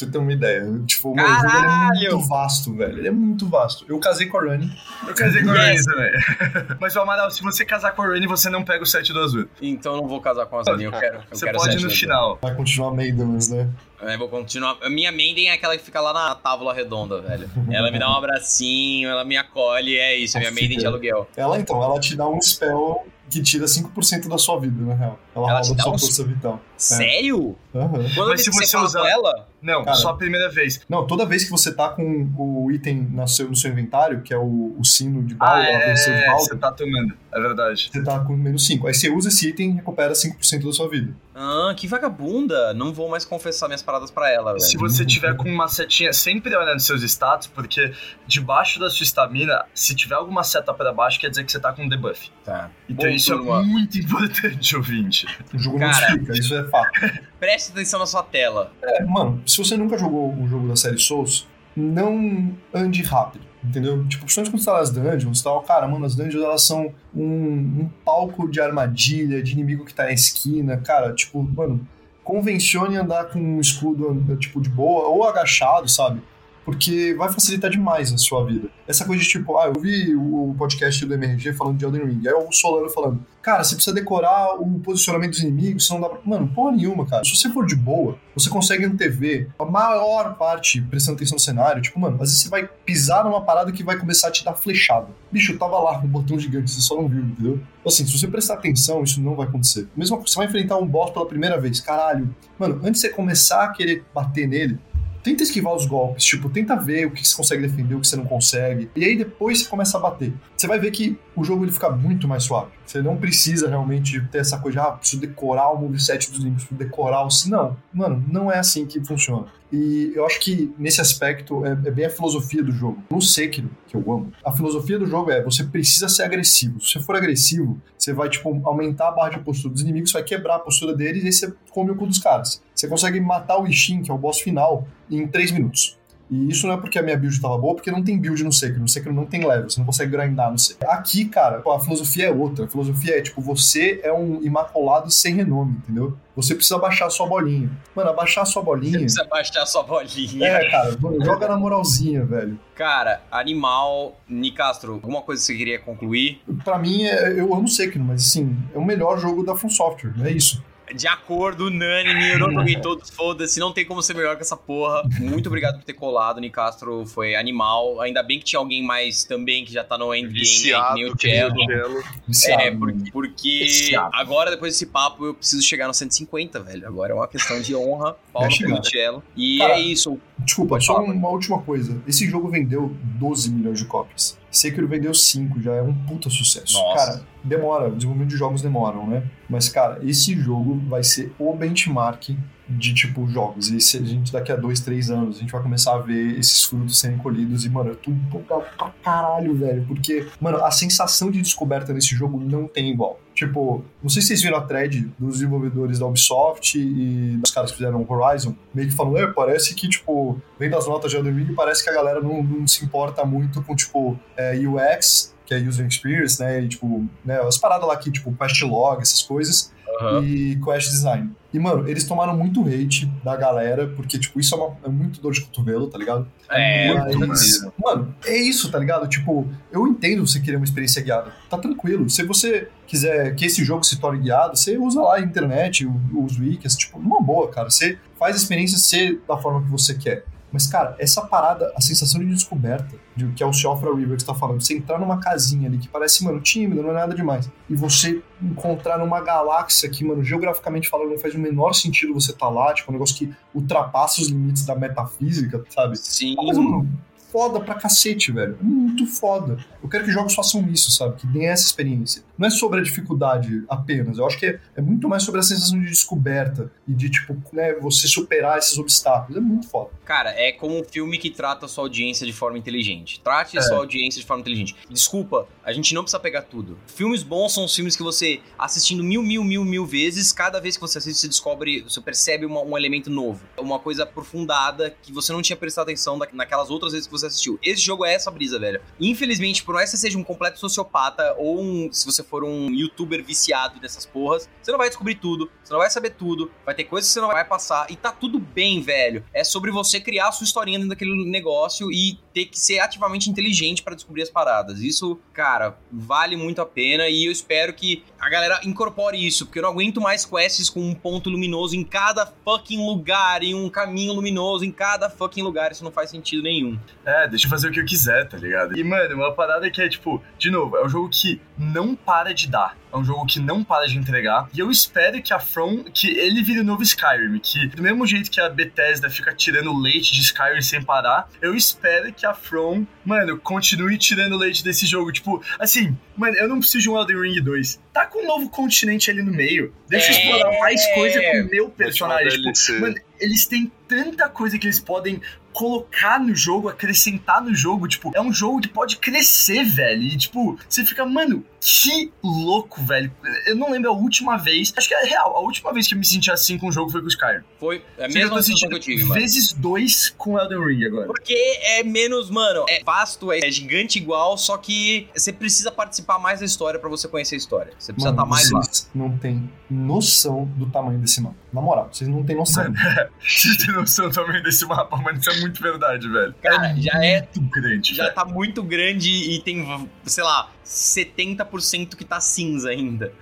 Você ter uma ideia. Tipo, o jogo ele é muito vasto, velho. Ele é muito vasto. Eu casei com a Rani. Eu casei com a Rani também. Mas, o Amaral, se você casar com a Rani, você não pega o set do Azul. Então eu não vou casar com a Zani, eu quero. Eu Você quero pode ir no final. Vai continuar Maidens, né? Eu vou continuar. A minha Maiden é aquela que fica lá na tábua redonda, velho. Ela me dá um abracinho, ela me acolhe, é isso, é minha Maiden de aluguel. Ela, então, ela te dá um spell que tira 5% da sua vida, na real. Ela, Ela rouba dá sua um- força vital. Sério? Aham. Quando Mas se você fala usar- com ela? Não, Cara. só a primeira vez. Não, toda vez que você tá com o item no seu, no seu inventário, que é o, o sino de Baldur, Ah, a versão de é, Baldur, você tá tomando. É verdade. você tá com menos 5. Aí você usa esse item e recupera 5% da sua vida. Ah, que vagabunda. Não vou mais confessar minhas paradas pra ela, Se velho. você tiver com uma setinha, sempre olha nos seus status, porque debaixo da sua estamina, se tiver alguma seta pra baixo, quer dizer que você tá com debuff. Tá. Então Bom, isso turma. é muito importante, ouvinte. O jogo Cara. não explica, isso é fato. Preste atenção na sua tela. É, mano, se você nunca jogou o jogo da série Souls, não ande rápido, entendeu? Tipo, principalmente quando você tá nas dungeons e tal, cara, mano, as dungeons elas são um, um palco de armadilha, de inimigo que tá na esquina, cara, tipo, mano, convencione andar com um escudo, tipo, de boa, ou agachado, sabe? Porque vai facilitar demais a sua vida. Essa coisa de tipo, ah, eu vi o podcast do MRG falando de Elden Ring, aí o Solano falando, cara, você precisa decorar o posicionamento dos inimigos, senão dá pra... Mano, porra nenhuma, cara. Se você for de boa, você consegue antever a maior parte prestando atenção no cenário. Tipo, mano, às vezes você vai pisar numa parada que vai começar a te dar flechada. Bicho, tava lá um botão gigante, você só não viu, entendeu? Assim, se você prestar atenção, isso não vai acontecer. Mesmo você vai enfrentar um boss pela primeira vez, caralho. Mano, antes de você começar a querer bater nele, tenta esquivar os golpes, tipo, tenta ver o que você consegue defender, o que você não consegue. E aí depois você começa a bater. Você vai ver que o jogo ele fica muito mais suave. Você não precisa realmente ter essa coisa de, ah, preciso decorar o moveset dos inimigos, preciso decorar o. Não, mano, não é assim que funciona. E eu acho que nesse aspecto é, é bem a filosofia do jogo. No Sekiro, que eu amo, a filosofia do jogo é você precisa ser agressivo. Se você for agressivo, você vai, tipo, aumentar a barra de postura dos inimigos, vai quebrar a postura deles e aí você come o cu dos caras. Você consegue matar o Ishin, que é o boss final, em 3 minutos. E isso não é porque a minha build tava boa, porque não tem build no Sekiro. No Sekiro não tem level, você não consegue grindar no Sekiro. Aqui, cara, a filosofia é outra. A filosofia é, tipo, você é um imaculado sem renome, entendeu? Você precisa baixar a sua bolinha. Mano, abaixar a sua Você bolinha... precisa baixar sua bolinha. É, cara, joga na moralzinha, velho. Cara, animal. Nicastro, alguma coisa que você queria concluir? Pra mim, é- eu amo Sekiro, mas assim, é o melhor jogo da From Software, é isso. De acordo, unânime, eu não joguei todos, foda-se, não tem como ser melhor que essa porra. Muito obrigado por ter colado, Nicastro, foi animal. Ainda bem que tinha alguém mais também que já tá no endgame, Viciado, que nem o que nem o Cello. É, porque, porque agora, depois desse papo, eu preciso chegar no 150, velho. Agora é uma questão de honra. Pau Vai no chegar. cu do Cello. E Cara, é isso. Desculpa, só uma última coisa. Esse jogo vendeu 12 milhões de cópias. Sekiro vendeu 5, já é um puta sucesso. Nossa. Cara, demora, o desenvolvimento de jogos demoram, né? Mas, cara, esse jogo vai ser o benchmark de, tipo, jogos. E se a gente, daqui a dois, três anos, a gente vai começar a ver esses frutos serem colhidos. E, mano, eu tô empolgado pra caralho, velho. Porque, mano, a sensação de descoberta nesse jogo não tem igual. Tipo, não sei se vocês viram a thread dos desenvolvedores da Ubisoft e dos caras que fizeram Horizon, meio que falam, é, parece que, tipo, vem das notas de Elden parece que a galera não, não se importa muito com, tipo, é, UX, que é User Experience, né, e, tipo, né, as paradas lá que, tipo, Quest Log, essas coisas, Aham. e Quest Design. E, mano, eles tomaram muito hate da galera, porque, tipo, isso é, uma- é muito dor de cotovelo, tá ligado? É, Mas, certeza. mano, é isso, tá ligado? Tipo, eu entendo você querer uma experiência guiada. Tá tranquilo. Se você quiser que esse jogo se torne guiado, você usa lá a internet, o- os wikis, tipo, numa boa, cara. Você faz a experiência ser da forma que você quer. Mas, cara, essa parada, a sensação de descoberta, de, que é o Seofra River que você tá falando, você entrar numa casinha ali que parece, mano, tímida, não é nada demais, e você encontrar numa galáxia que, mano, geograficamente falando, não faz o menor sentido você tá lá, tipo, um negócio que ultrapassa os limites da metafísica, sabe? Sim. Mas, mano, foda pra cacete, velho. Muito foda. Eu quero que jogos façam isso, sabe? Que deem essa experiência. Não é sobre a dificuldade apenas. Eu acho que é, é muito mais sobre a sensação de descoberta e de, tipo, né, você superar esses obstáculos. É muito foda. Cara, é como um filme que trata a sua audiência de forma inteligente. Trate a sua audiência de forma inteligente. Desculpa, a gente não precisa pegar tudo. Filmes bons são os filmes que você, assistindo mil, mil, mil, mil vezes, cada vez que você assiste, você descobre, você percebe uma- um elemento novo. Uma coisa aprofundada que você não tinha prestado atenção naquelas outras vezes que você assistiu. Esse jogo é essa brisa, velho. Infelizmente, por mais que você seja um completo sociopata ou um, se você for um youtuber viciado dessas porras, você não vai descobrir tudo, você não vai saber tudo, vai ter coisas que você não vai passar e tá tudo bem, velho. É sobre você criar a sua historinha dentro daquele negócio e ter que ser ativamente inteligente pra descobrir as paradas. Isso, cara, vale muito a pena e eu espero que a galera incorpore isso, porque eu não aguento mais quests com um ponto luminoso em cada fucking lugar e um caminho luminoso em cada fucking lugar. Isso não faz sentido nenhum. É, deixa eu fazer o que eu quiser, tá ligado? E, mano, uma parada que é, tipo, de novo, é um jogo que não para de dar. É um jogo que não para de entregar. E eu espero que a From, que ele vire o novo Skyrim. Que do mesmo jeito que a Bethesda fica tirando leite de Skyrim sem parar, eu espero que a From, mano, continue tirando leite desse jogo. Tipo, assim, mano, eu não preciso de um Elden Ring 2. Tá com um novo continente ali no meio. Deixa eu É. explorar mais coisa com o meu personagem. Tipo, mano, eles têm tanta coisa que eles podem colocar no jogo, acrescentar no jogo, tipo, é um jogo que pode crescer, velho. E, tipo, você fica, mano, que louco, velho. Eu não lembro a última vez, acho que é real, a última vez que eu me senti assim com o jogo foi com o Skyrim. Foi a Você mesma tá sensação que eu tive, mano. vezes dois com Elden Ring agora. Porque é menos, mano, é vasto, é gigante igual, só que você precisa participar mais da história pra você conhecer a história. Você precisa Mano, estar mais lá. vocês não têm noção do tamanho desse mapa. Na moral, vocês não têm noção. Você tem noção do tamanho desse mapa, mano, isso é muito verdade, velho. Cara, já é muito grande, já velho. tá muito grande e tem, sei lá, 70% que tá cinza ainda.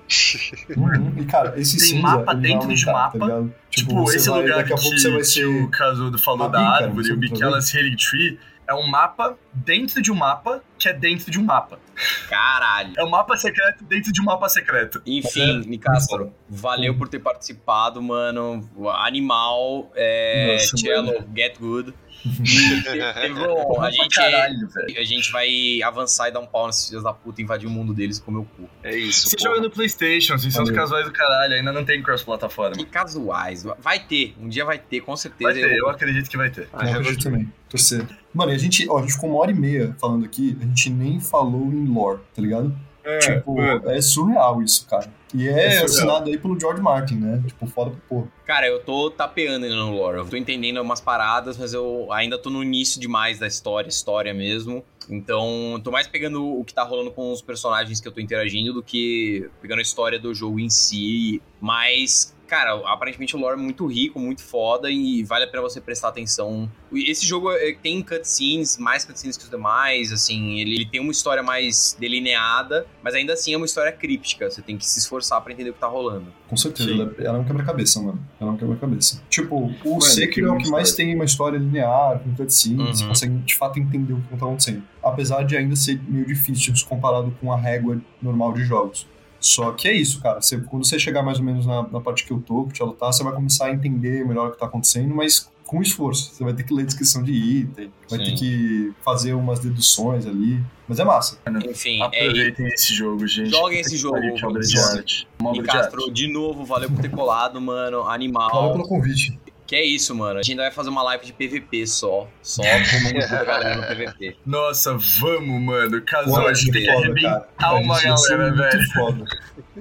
Uhum. E, cara, esse Tem cinza, mapa dentro de aumentar, mapa. Tá? Tipo, você esse vai- lugar Daqui a que, pouco você vai que ser... o Casudo falou Ah, da árvore, o tá Bikelas Healing Tree, é um mapa dentro de um mapa que é dentro de um mapa. Caralho. É um mapa secreto dentro de um mapa secreto. Enfim, Nicastro, valeu por ter participado, mano. Animal, é, Nossa, Cello, mano. Get Good. Bom, a gente, Caralho, velho. a gente vai avançar e dar um pau nesses filhos da puta e invadir o mundo deles e comer o cu. É isso. Você porra. joga no Playstation, vocês são os casuais do caralho, ainda não tem cross-plataforma. Que casuais. Vai ter, um dia vai ter, com certeza. Vai ter, eu acredito que vai ter. Ah, é, acredito também. Torcer. Mano, e a gente, ó, a gente ficou uma hora e meia falando aqui, a gente nem falou em lore, tá ligado? Tipo, é surreal isso, cara. E é, É assinado aí pelo George Martin, né? Tipo, foda pro porra. Cara, eu tô tapeando ainda no lore. Eu tô entendendo umas paradas, mas eu ainda tô no início demais da história, história mesmo. Então, eu tô mais pegando o que tá rolando com os personagens que eu tô interagindo do que pegando a história do jogo em si. Mas, cara, aparentemente o lore é muito rico, muito foda e vale a pena você prestar atenção. Esse jogo é, tem cutscenes, mais cutscenes que os demais, assim, ele, ele tem uma história mais delineada, mas ainda assim é uma história críptica. Você tem que se esforçar pra entender o que tá rolando. Com certeza, ela, ela é um quebra-cabeça, mano. Ela é um quebra-cabeça. Tipo, o Mano, Sekiro é o que que mais história. tem uma história linear, com cutscenes, Uhum. você consegue de fato entender o que tá acontecendo. Apesar de ainda ser meio difícil se comparado com a régua normal de jogos. Só que é isso, cara. Você- quando você chegar mais ou menos na, na parte que eu tô, que te lutar, você vai começar a entender melhor o que tá acontecendo, mas com esforço. Você vai ter que ler descrição de item, vai Sim. ter que fazer umas deduções ali. Mas é massa. Enfim, é Aproveitem esse jogo, gente. Joguem esse jogo, Que obra de arte. Uma obra de Castro, arte. de novo, valeu por ter colado, mano. Valeu Animal. pelo convite. Que é isso, mano. A gente ainda vai fazer uma live de PVP só. Só com a galera no PVP. Nossa, vamos, mano. Pô, a gente tem que foda, arrebentar uma galera, muito velho. foda.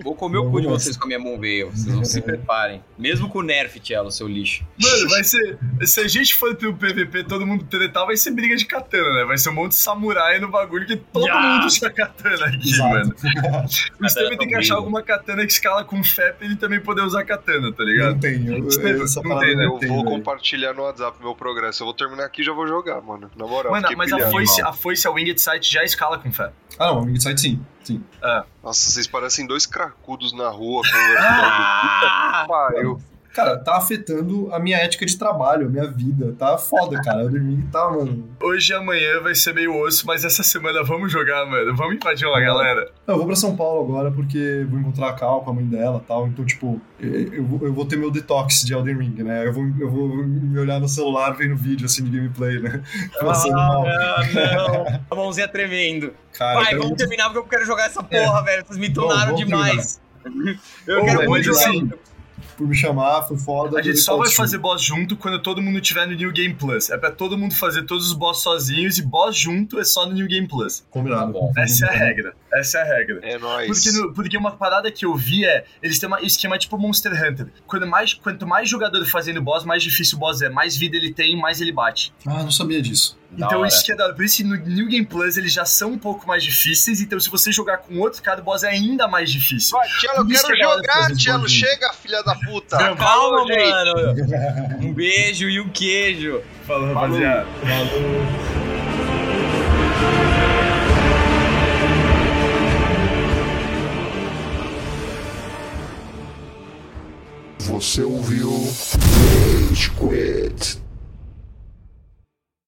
Vou comer o cu de vocês com a minha mão veio. Vocês não se preparem. Mesmo com o Nerf, Tchelo, seu lixo. Mano, vai ser. Se a gente for pro PVP todo mundo tretar, vai ser briga de katana, né? Vai ser um monte de samurai no bagulho que todo Ya! mundo usa katana aqui, Exato. mano. O Estevam tem que achar alguma katana que escala com fé pra ele também poder usar katana, tá ligado? Não tenho. Não tem, né? eu vou compartilhar no WhatsApp meu progresso. Eu vou terminar aqui e já vou jogar, mano. Na moral, Mano, mas a pilhado. foice, a foice, a Winged Sight já escala com fé. Ah, não, Amigo Site sim. Sim. Nossa, vocês parecem dois cracudos na rua conversando. Ah! Puta pariu. Cara, tá afetando a minha ética de trabalho, a minha vida. Tá foda, cara. Eu dormi tá, mano. Hoje e amanhã vai ser meio osso, mas essa semana vamos jogar, mano. Vamos invadir uma galera. Não, eu vou pra São Paulo agora porque vou encontrar a Cal com a mãe dela e tal. Então, tipo, eu, eu vou- eu ter meu detox de Elden Ring, né? Eu vou, eu vou me olhar no celular vendo vídeo assim de gameplay, né? Passando mal. Ah, não. A mãozinha tremendo. Cara, Vai, eu quero vamos muito- terminar porque eu quero jogar essa porra, velho. Vocês me tunaram demais. Eu Ô, quero muito mas jogar. assim, por me chamar, foi foda. A gente só vai fazer boss junto quando todo mundo tiver no New Game Plus. É pra todo mundo fazer todos os boss sozinhos e boss junto é só no New Game Plus. Combinado. Tá bom. Essa é a regra. Essa é a regra. É nóis. Porque, no- porque uma parada que eu vi é, eles têm um esquema tipo Monster Hunter. Quando mais, quanto mais jogador fazendo boss, mais difícil o boss é. Mais vida ele tem, mais ele bate. Ah, não sabia disso. Então isso que é da, por isso no New Game Plus eles já são um pouco mais difíceis, então se você jogar com outro cara do boss é ainda mais difícil. Vai, Tchelo, eu quero jogar, Tchelo, chega, filha da puta. Não, calma, calma mano. um beijo e um queijo. Falou, Falou. rapaziada. Falou. Você ouviu Rage Quit.